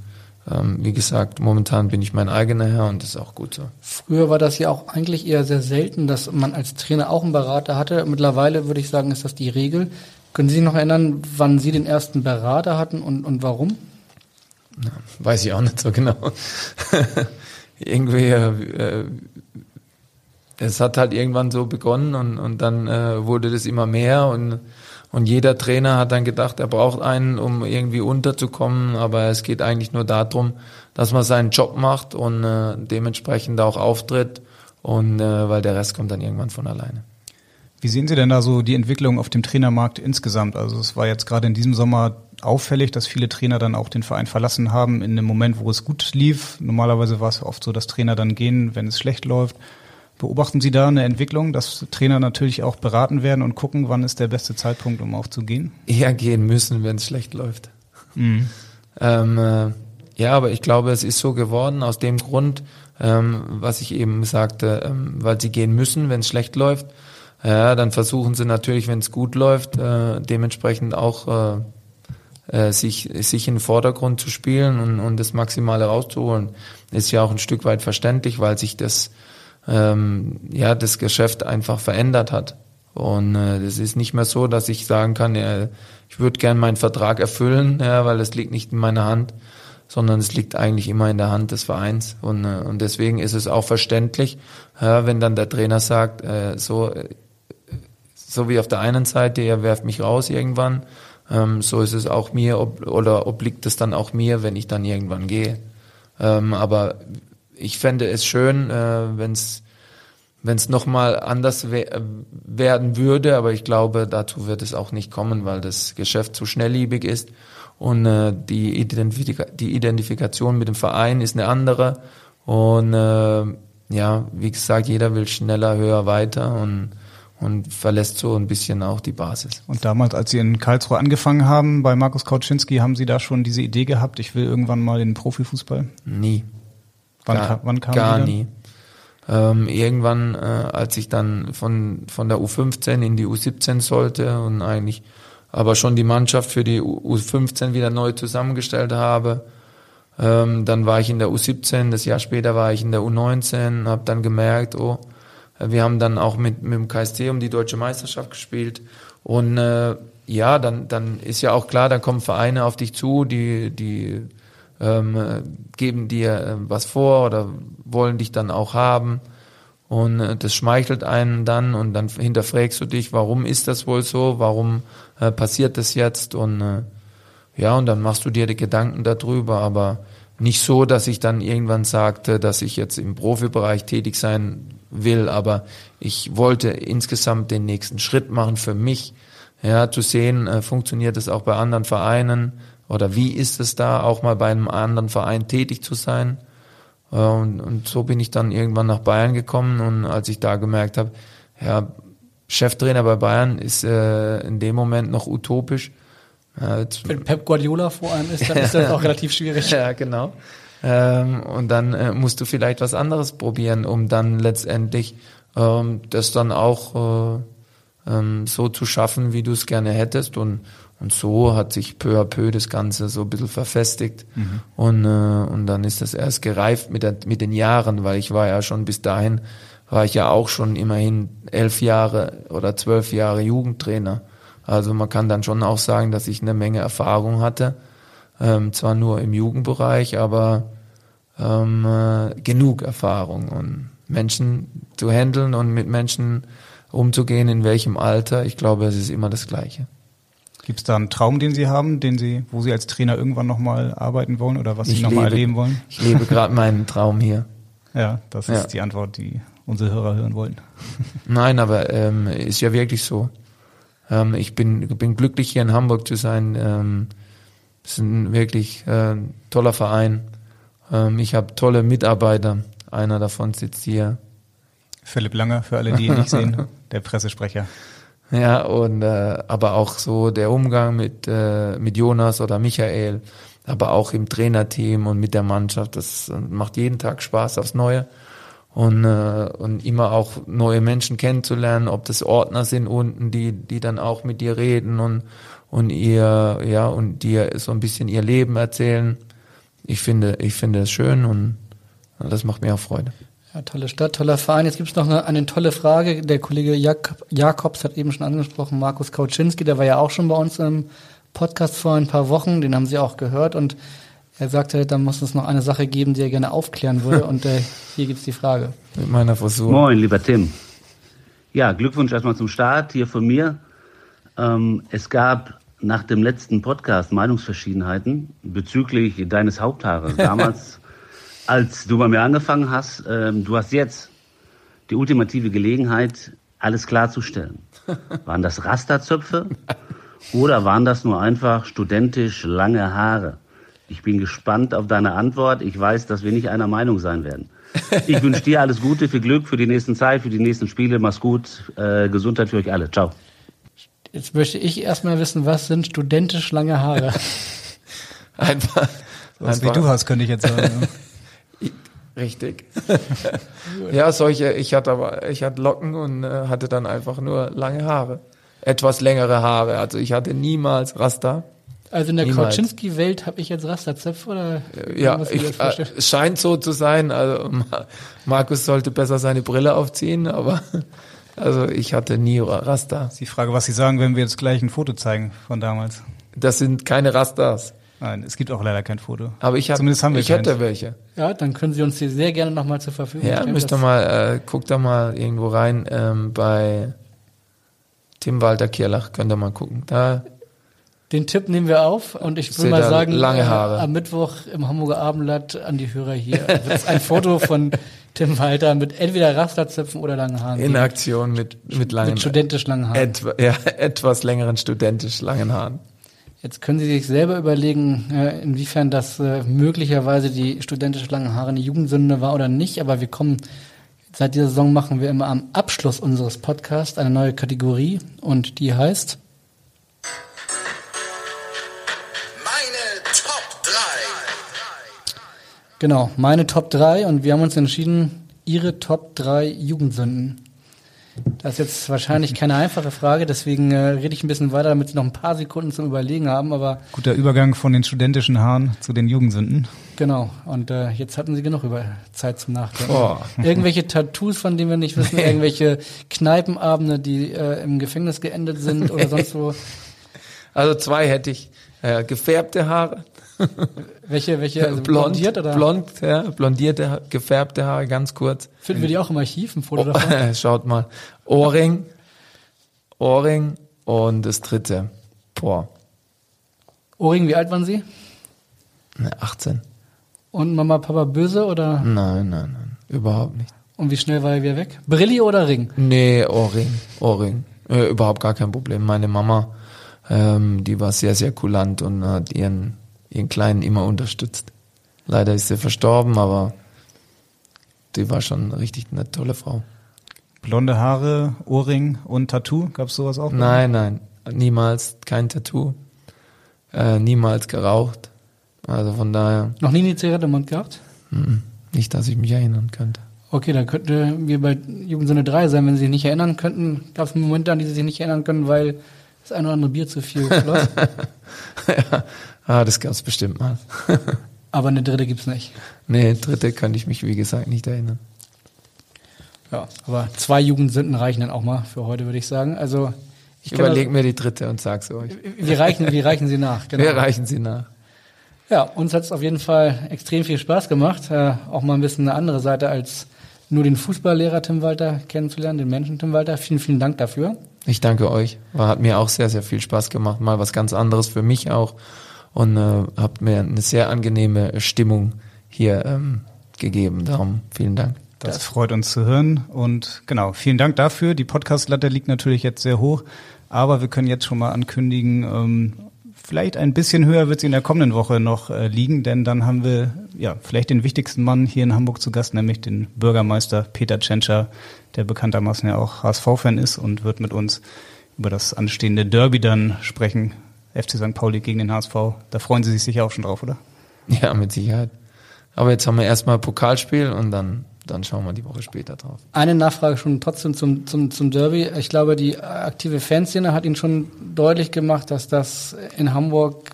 ähm, wie gesagt, momentan bin ich mein eigener Herr und das ist auch gut so. Früher war das ja auch eigentlich eher sehr selten, dass man als Trainer auch einen Berater hatte. Mittlerweile würde ich sagen, ist das die Regel. Können Sie sich noch erinnern, wann Sie den ersten Berater hatten und, und warum? Weiß ich auch nicht so genau. Irgendwie, äh, es hat halt irgendwann so begonnen und, und dann äh, wurde das immer mehr und, und jeder Trainer hat dann gedacht, er braucht einen, um irgendwie unterzukommen, aber es geht eigentlich nur darum, dass man seinen Job macht und äh, dementsprechend auch auftritt und äh, weil der Rest kommt dann irgendwann von alleine. wie sehen Sie denn da so die Entwicklung auf dem Trainermarkt insgesamt? Also es war jetzt gerade in diesem Sommer auffällig, dass viele Trainer dann auch den Verein verlassen haben in dem Moment, wo es gut lief. Normalerweise war es oft so, dass Trainer dann gehen, wenn es schlecht läuft. Beobachten Sie da eine Entwicklung, dass Trainer natürlich auch beraten werden und gucken, wann ist der beste Zeitpunkt, um aufzugehen? eher gehen müssen, wenn es schlecht läuft. Mhm. Ähm, äh, ja, aber ich glaube, es ist so geworden aus dem Grund, ähm, was ich eben sagte, ähm, weil sie gehen müssen, wenn es schlecht läuft. Ja, dann versuchen sie natürlich, wenn es gut läuft, äh, dementsprechend auch äh, äh, sich, sich in den Vordergrund zu spielen und, und das Maximale rauszuholen. Ist ja auch ein Stück weit verständlich, weil sich das, ähm, ja, das Geschäft einfach verändert hat. Und äh, das ist nicht mehr so, dass ich sagen kann, ja, ich würde gern meinen Vertrag erfüllen, ja, weil das liegt nicht in meiner Hand, sondern es liegt eigentlich immer in der Hand des Vereins. Und, äh, und deswegen ist es auch verständlich, ja, wenn dann der Trainer sagt, äh, so, äh, so wie auf der einen Seite, ihr werft mich raus irgendwann, ähm, so ist es auch mir, ob, oder obliegt es dann auch mir, wenn ich dann irgendwann gehe. Ähm, aber ich fände es schön, äh, wenn es wenn es nochmal anders we werden würde, aber ich glaube, dazu wird es auch nicht kommen, weil das Geschäft zu schnelllebig ist. Und äh, die, Identifika die Identifikation mit dem Verein ist eine andere. Und äh, ja, wie gesagt, jeder will schneller, höher, weiter. Und und verlässt so ein bisschen auch die Basis. Und damals, als Sie in Karlsruhe angefangen haben, bei Markus Kauczynski, haben Sie da schon diese Idee gehabt, ich will irgendwann mal in den Profifußball? Nie. Wann, gar, kam, wann kam Gar nie. Ähm, irgendwann, äh, als ich dann von, von der U15 in die U17 sollte und eigentlich aber schon die Mannschaft für die U U15 wieder neu zusammengestellt habe, ähm, dann war ich in der U17, das Jahr später war ich in der U19, habe dann gemerkt, oh, wir haben dann auch mit, mit dem KSC um die deutsche Meisterschaft gespielt. Und äh, ja, dann, dann ist ja auch klar, dann kommen Vereine auf dich zu, die, die ähm, äh, geben dir äh, was vor oder wollen dich dann auch haben. Und äh, das schmeichelt einen dann und dann hinterfragst du dich, warum ist das wohl so, warum äh, passiert das jetzt? Und äh, ja, und dann machst du dir die Gedanken darüber, aber nicht so, dass ich dann irgendwann sagte, dass ich jetzt im Profibereich tätig sein will, aber ich wollte insgesamt den nächsten Schritt machen für mich, ja, zu sehen, äh, funktioniert es auch bei anderen Vereinen oder wie ist es da, auch mal bei einem anderen Verein tätig zu sein. Äh, und, und so bin ich dann irgendwann nach Bayern gekommen und als ich da gemerkt habe, ja, Cheftrainer bei Bayern ist äh, in dem Moment noch utopisch. Wenn Pep Guardiola vor einem ist, dann ist das auch relativ schwierig. Ja, genau. Ähm, und dann äh, musst du vielleicht was anderes probieren, um dann letztendlich ähm, das dann auch äh, ähm, so zu schaffen, wie du es gerne hättest. Und, und so hat sich peu à peu das Ganze so ein bisschen verfestigt. Mhm. Und, äh, und dann ist das erst gereift mit, der, mit den Jahren, weil ich war ja schon bis dahin, war ich ja auch schon immerhin elf Jahre oder zwölf Jahre Jugendtrainer. Also man kann dann schon auch sagen, dass ich eine Menge Erfahrung hatte. Ähm, zwar nur im Jugendbereich, aber ähm, äh, genug Erfahrung und Menschen zu handeln und mit Menschen umzugehen, in welchem Alter. Ich glaube, es ist immer das Gleiche. Gibt es da einen Traum, den Sie haben, den Sie, wo Sie als Trainer irgendwann nochmal arbeiten wollen oder was Sie nochmal erleben wollen? Ich lebe gerade meinen Traum hier. Ja, das ist ja. die Antwort, die unsere Hörer hören wollen. Nein, aber ähm, ist ja wirklich so. Ähm, ich bin, bin glücklich, hier in Hamburg zu sein. Ähm, es ist ein wirklich äh, toller Verein. Ähm, ich habe tolle Mitarbeiter. Einer davon sitzt hier. Philipp Langer, für alle, die ihn nicht sehen, der Pressesprecher. Ja, und äh, aber auch so der Umgang mit, äh, mit Jonas oder Michael, aber auch im Trainerteam und mit der Mannschaft, das macht jeden Tag Spaß aufs Neue. Und, äh, und immer auch neue Menschen kennenzulernen, ob das Ordner sind unten, die, die dann auch mit dir reden und, und ihr, ja, und dir so ein bisschen ihr Leben erzählen ich finde, ich finde es schön und das macht mir auch Freude. Ja, tolle Stadt, toller Verein. Jetzt gibt es noch eine, eine, tolle Frage. Der Kollege Jak Jakobs hat eben schon angesprochen, Markus Kauczynski, der war ja auch schon bei uns im Podcast vor ein paar Wochen, den haben Sie auch gehört und er sagte, da muss es noch eine Sache geben, die er gerne aufklären würde und äh, hier es die Frage. Mit meiner Versuch. Moin, lieber Tim. Ja, Glückwunsch erstmal zum Start hier von mir. Ähm, es gab nach dem letzten Podcast Meinungsverschiedenheiten bezüglich deines Haupthaares. Damals, als du bei mir angefangen hast, ähm, du hast jetzt die ultimative Gelegenheit, alles klarzustellen. Waren das Rasterzöpfe oder waren das nur einfach studentisch lange Haare? Ich bin gespannt auf deine Antwort. Ich weiß, dass wir nicht einer Meinung sein werden. Ich wünsche dir alles Gute, viel Glück für die nächsten Zeit, für die nächsten Spiele. Mach's gut. Äh, Gesundheit für euch alle. Ciao. Jetzt möchte ich erstmal wissen, was sind studentisch lange Haare? einfach. Was einfach. wie du hast, könnte ich jetzt sagen. Richtig. ja, solche, ich hatte aber, ich hatte Locken und äh, hatte dann einfach nur lange Haare. Etwas längere Haare. Also ich hatte niemals Rasta. Also in der Kautschinski-Welt habe ich jetzt Rasterzöpfe oder? Ja, ich, äh, es scheint so zu sein. Also Markus sollte besser seine Brille aufziehen, aber also ich hatte nie Rasta. Die Frage, was Sie sagen, wenn wir jetzt gleich ein Foto zeigen von damals. Das sind keine Rastas. Nein, es gibt auch leider kein Foto. Aber ich, hab, Zumindest haben wir ich hätte welche. Ja, dann können Sie uns die sehr gerne nochmal zur Verfügung stellen. Ja, müsst ihr mal, äh, guckt da mal irgendwo rein ähm, bei Tim Walter Kierlach, könnt ihr mal gucken. Da den Tipp nehmen wir auf und ich würde mal sagen, lange Haare. Äh, am Mittwoch im Hamburger Abendblatt an die Hörer hier ein Foto von Tim Walter mit entweder Rasterzöpfen oder langen Haaren. In Aktion mit, mit langen Mit studentisch langen Haaren. Etwa, ja, etwas längeren studentisch langen Haaren. Jetzt können Sie sich selber überlegen, äh, inwiefern das äh, möglicherweise die studentisch langen Haare eine Jugendsünde war oder nicht, aber wir kommen Seit dieser Saison machen wir immer am Abschluss unseres Podcasts eine neue Kategorie und die heißt Genau, meine Top 3 und wir haben uns entschieden, Ihre Top 3 Jugendsünden. Das ist jetzt wahrscheinlich keine einfache Frage, deswegen äh, rede ich ein bisschen weiter, damit Sie noch ein paar Sekunden zum Überlegen haben. Aber guter Übergang von den studentischen Haaren zu den Jugendsünden. Genau. Und äh, jetzt hatten Sie genug über Zeit zum Nachdenken. Oh. Irgendwelche Tattoos, von denen wir nicht wissen, irgendwelche Kneipenabende, die äh, im Gefängnis geendet sind oder sonst wo. Also zwei hätte ich. Äh, gefärbte Haare welche, welche? Also blond, blondiert oder? Blond, ja, blondierte, gefärbte Haare, ganz kurz. Finden wir die auch im Archiv, ein Foto oh, davon? Schaut mal. Ohrring, Ohrring und das dritte. Boah. Ohrring, wie alt waren Sie? 18. Und Mama, Papa böse oder? Nein, nein, nein, überhaupt nicht. Und wie schnell war er wieder weg? Brilli oder Ring? Nee, Ohrring, Ohrring. Äh, überhaupt gar kein Problem. Meine Mama, ähm, die war sehr, sehr kulant und hat ihren, ihren Kleinen immer unterstützt. Leider ist sie verstorben, aber die war schon richtig eine tolle Frau. Blonde Haare, Ohrring und Tattoo, gab es sowas auch? Nein, nein, niemals kein Tattoo, äh, niemals geraucht. Also von daher. Noch nie eine Zigarette im Mund gehabt? Nicht, dass ich mich erinnern könnte. Okay, dann könnte wir bei Jugendsinne 3 sein, wenn Sie sich nicht erinnern könnten. Gab es Momente, an die Sie sich nicht erinnern können, weil das ein oder andere Bier zu viel floss? ja, ah, das gab es bestimmt mal. Aber eine dritte gibt's nicht. Nee, dritte kann ich mich, wie gesagt, nicht erinnern. Ja, aber zwei Jugendsünden reichen dann auch mal für heute, würde ich sagen. Also ich überlege mir die dritte und sag's euch. Wir reichen, wir reichen sie nach. Genau. Wir reichen sie nach. Ja, uns hat's auf jeden Fall extrem viel Spaß gemacht, äh, auch mal ein bisschen eine andere Seite als nur den Fußballlehrer Tim Walter kennenzulernen, den Menschen Tim Walter. Vielen, vielen Dank dafür. Ich danke euch. War, hat mir auch sehr, sehr viel Spaß gemacht. Mal was ganz anderes für mich auch und äh, habt mir eine sehr angenehme Stimmung hier ähm, gegeben. Darum vielen Dank. Das freut uns zu hören und genau, vielen Dank dafür. Die Podcast-Latte liegt natürlich jetzt sehr hoch, aber wir können jetzt schon mal ankündigen, ähm, vielleicht ein bisschen höher wird sie in der kommenden Woche noch äh, liegen, denn dann haben wir ja vielleicht den wichtigsten Mann hier in Hamburg zu Gast, nämlich den Bürgermeister Peter Tschentscher, der bekanntermaßen ja auch HSV-Fan ist und wird mit uns über das anstehende Derby dann sprechen. FC St. Pauli gegen den HSV. Da freuen Sie sich sicher auch schon drauf, oder? Ja, mit Sicherheit. Aber jetzt haben wir erstmal Pokalspiel und dann dann schauen wir die Woche später drauf. Eine Nachfrage schon trotzdem zum, zum, zum Derby. Ich glaube, die aktive Fanszene hat Ihnen schon deutlich gemacht, dass das in Hamburg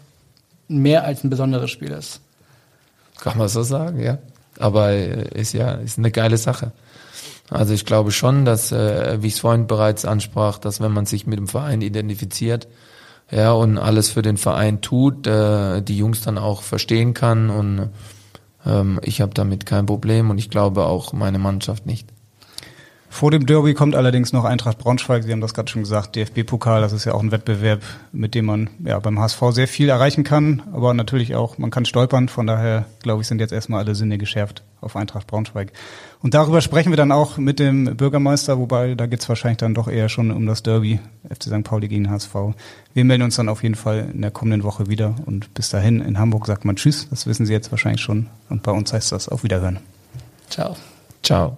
mehr als ein besonderes Spiel ist. Kann man so sagen, ja. Aber äh, ist ja ist eine geile Sache. Also ich glaube schon, dass, äh, wie ich es vorhin bereits ansprach, dass wenn man sich mit dem Verein identifiziert, ja, und alles für den Verein tut, äh, die Jungs dann auch verstehen kann und ähm, ich habe damit kein Problem und ich glaube auch meine Mannschaft nicht. Vor dem Derby kommt allerdings noch Eintracht Braunschweig. Sie haben das gerade schon gesagt, DFB-Pokal, das ist ja auch ein Wettbewerb, mit dem man ja beim HSV sehr viel erreichen kann, aber natürlich auch, man kann stolpern. Von daher, glaube ich, sind jetzt erstmal alle Sinne geschärft auf Eintracht Braunschweig. Und darüber sprechen wir dann auch mit dem Bürgermeister, wobei da geht's wahrscheinlich dann doch eher schon um das Derby FC St. Pauli gegen HSV. Wir melden uns dann auf jeden Fall in der kommenden Woche wieder und bis dahin in Hamburg sagt man Tschüss, das wissen Sie jetzt wahrscheinlich schon und bei uns heißt das auf Wiederhören. Ciao. Ciao.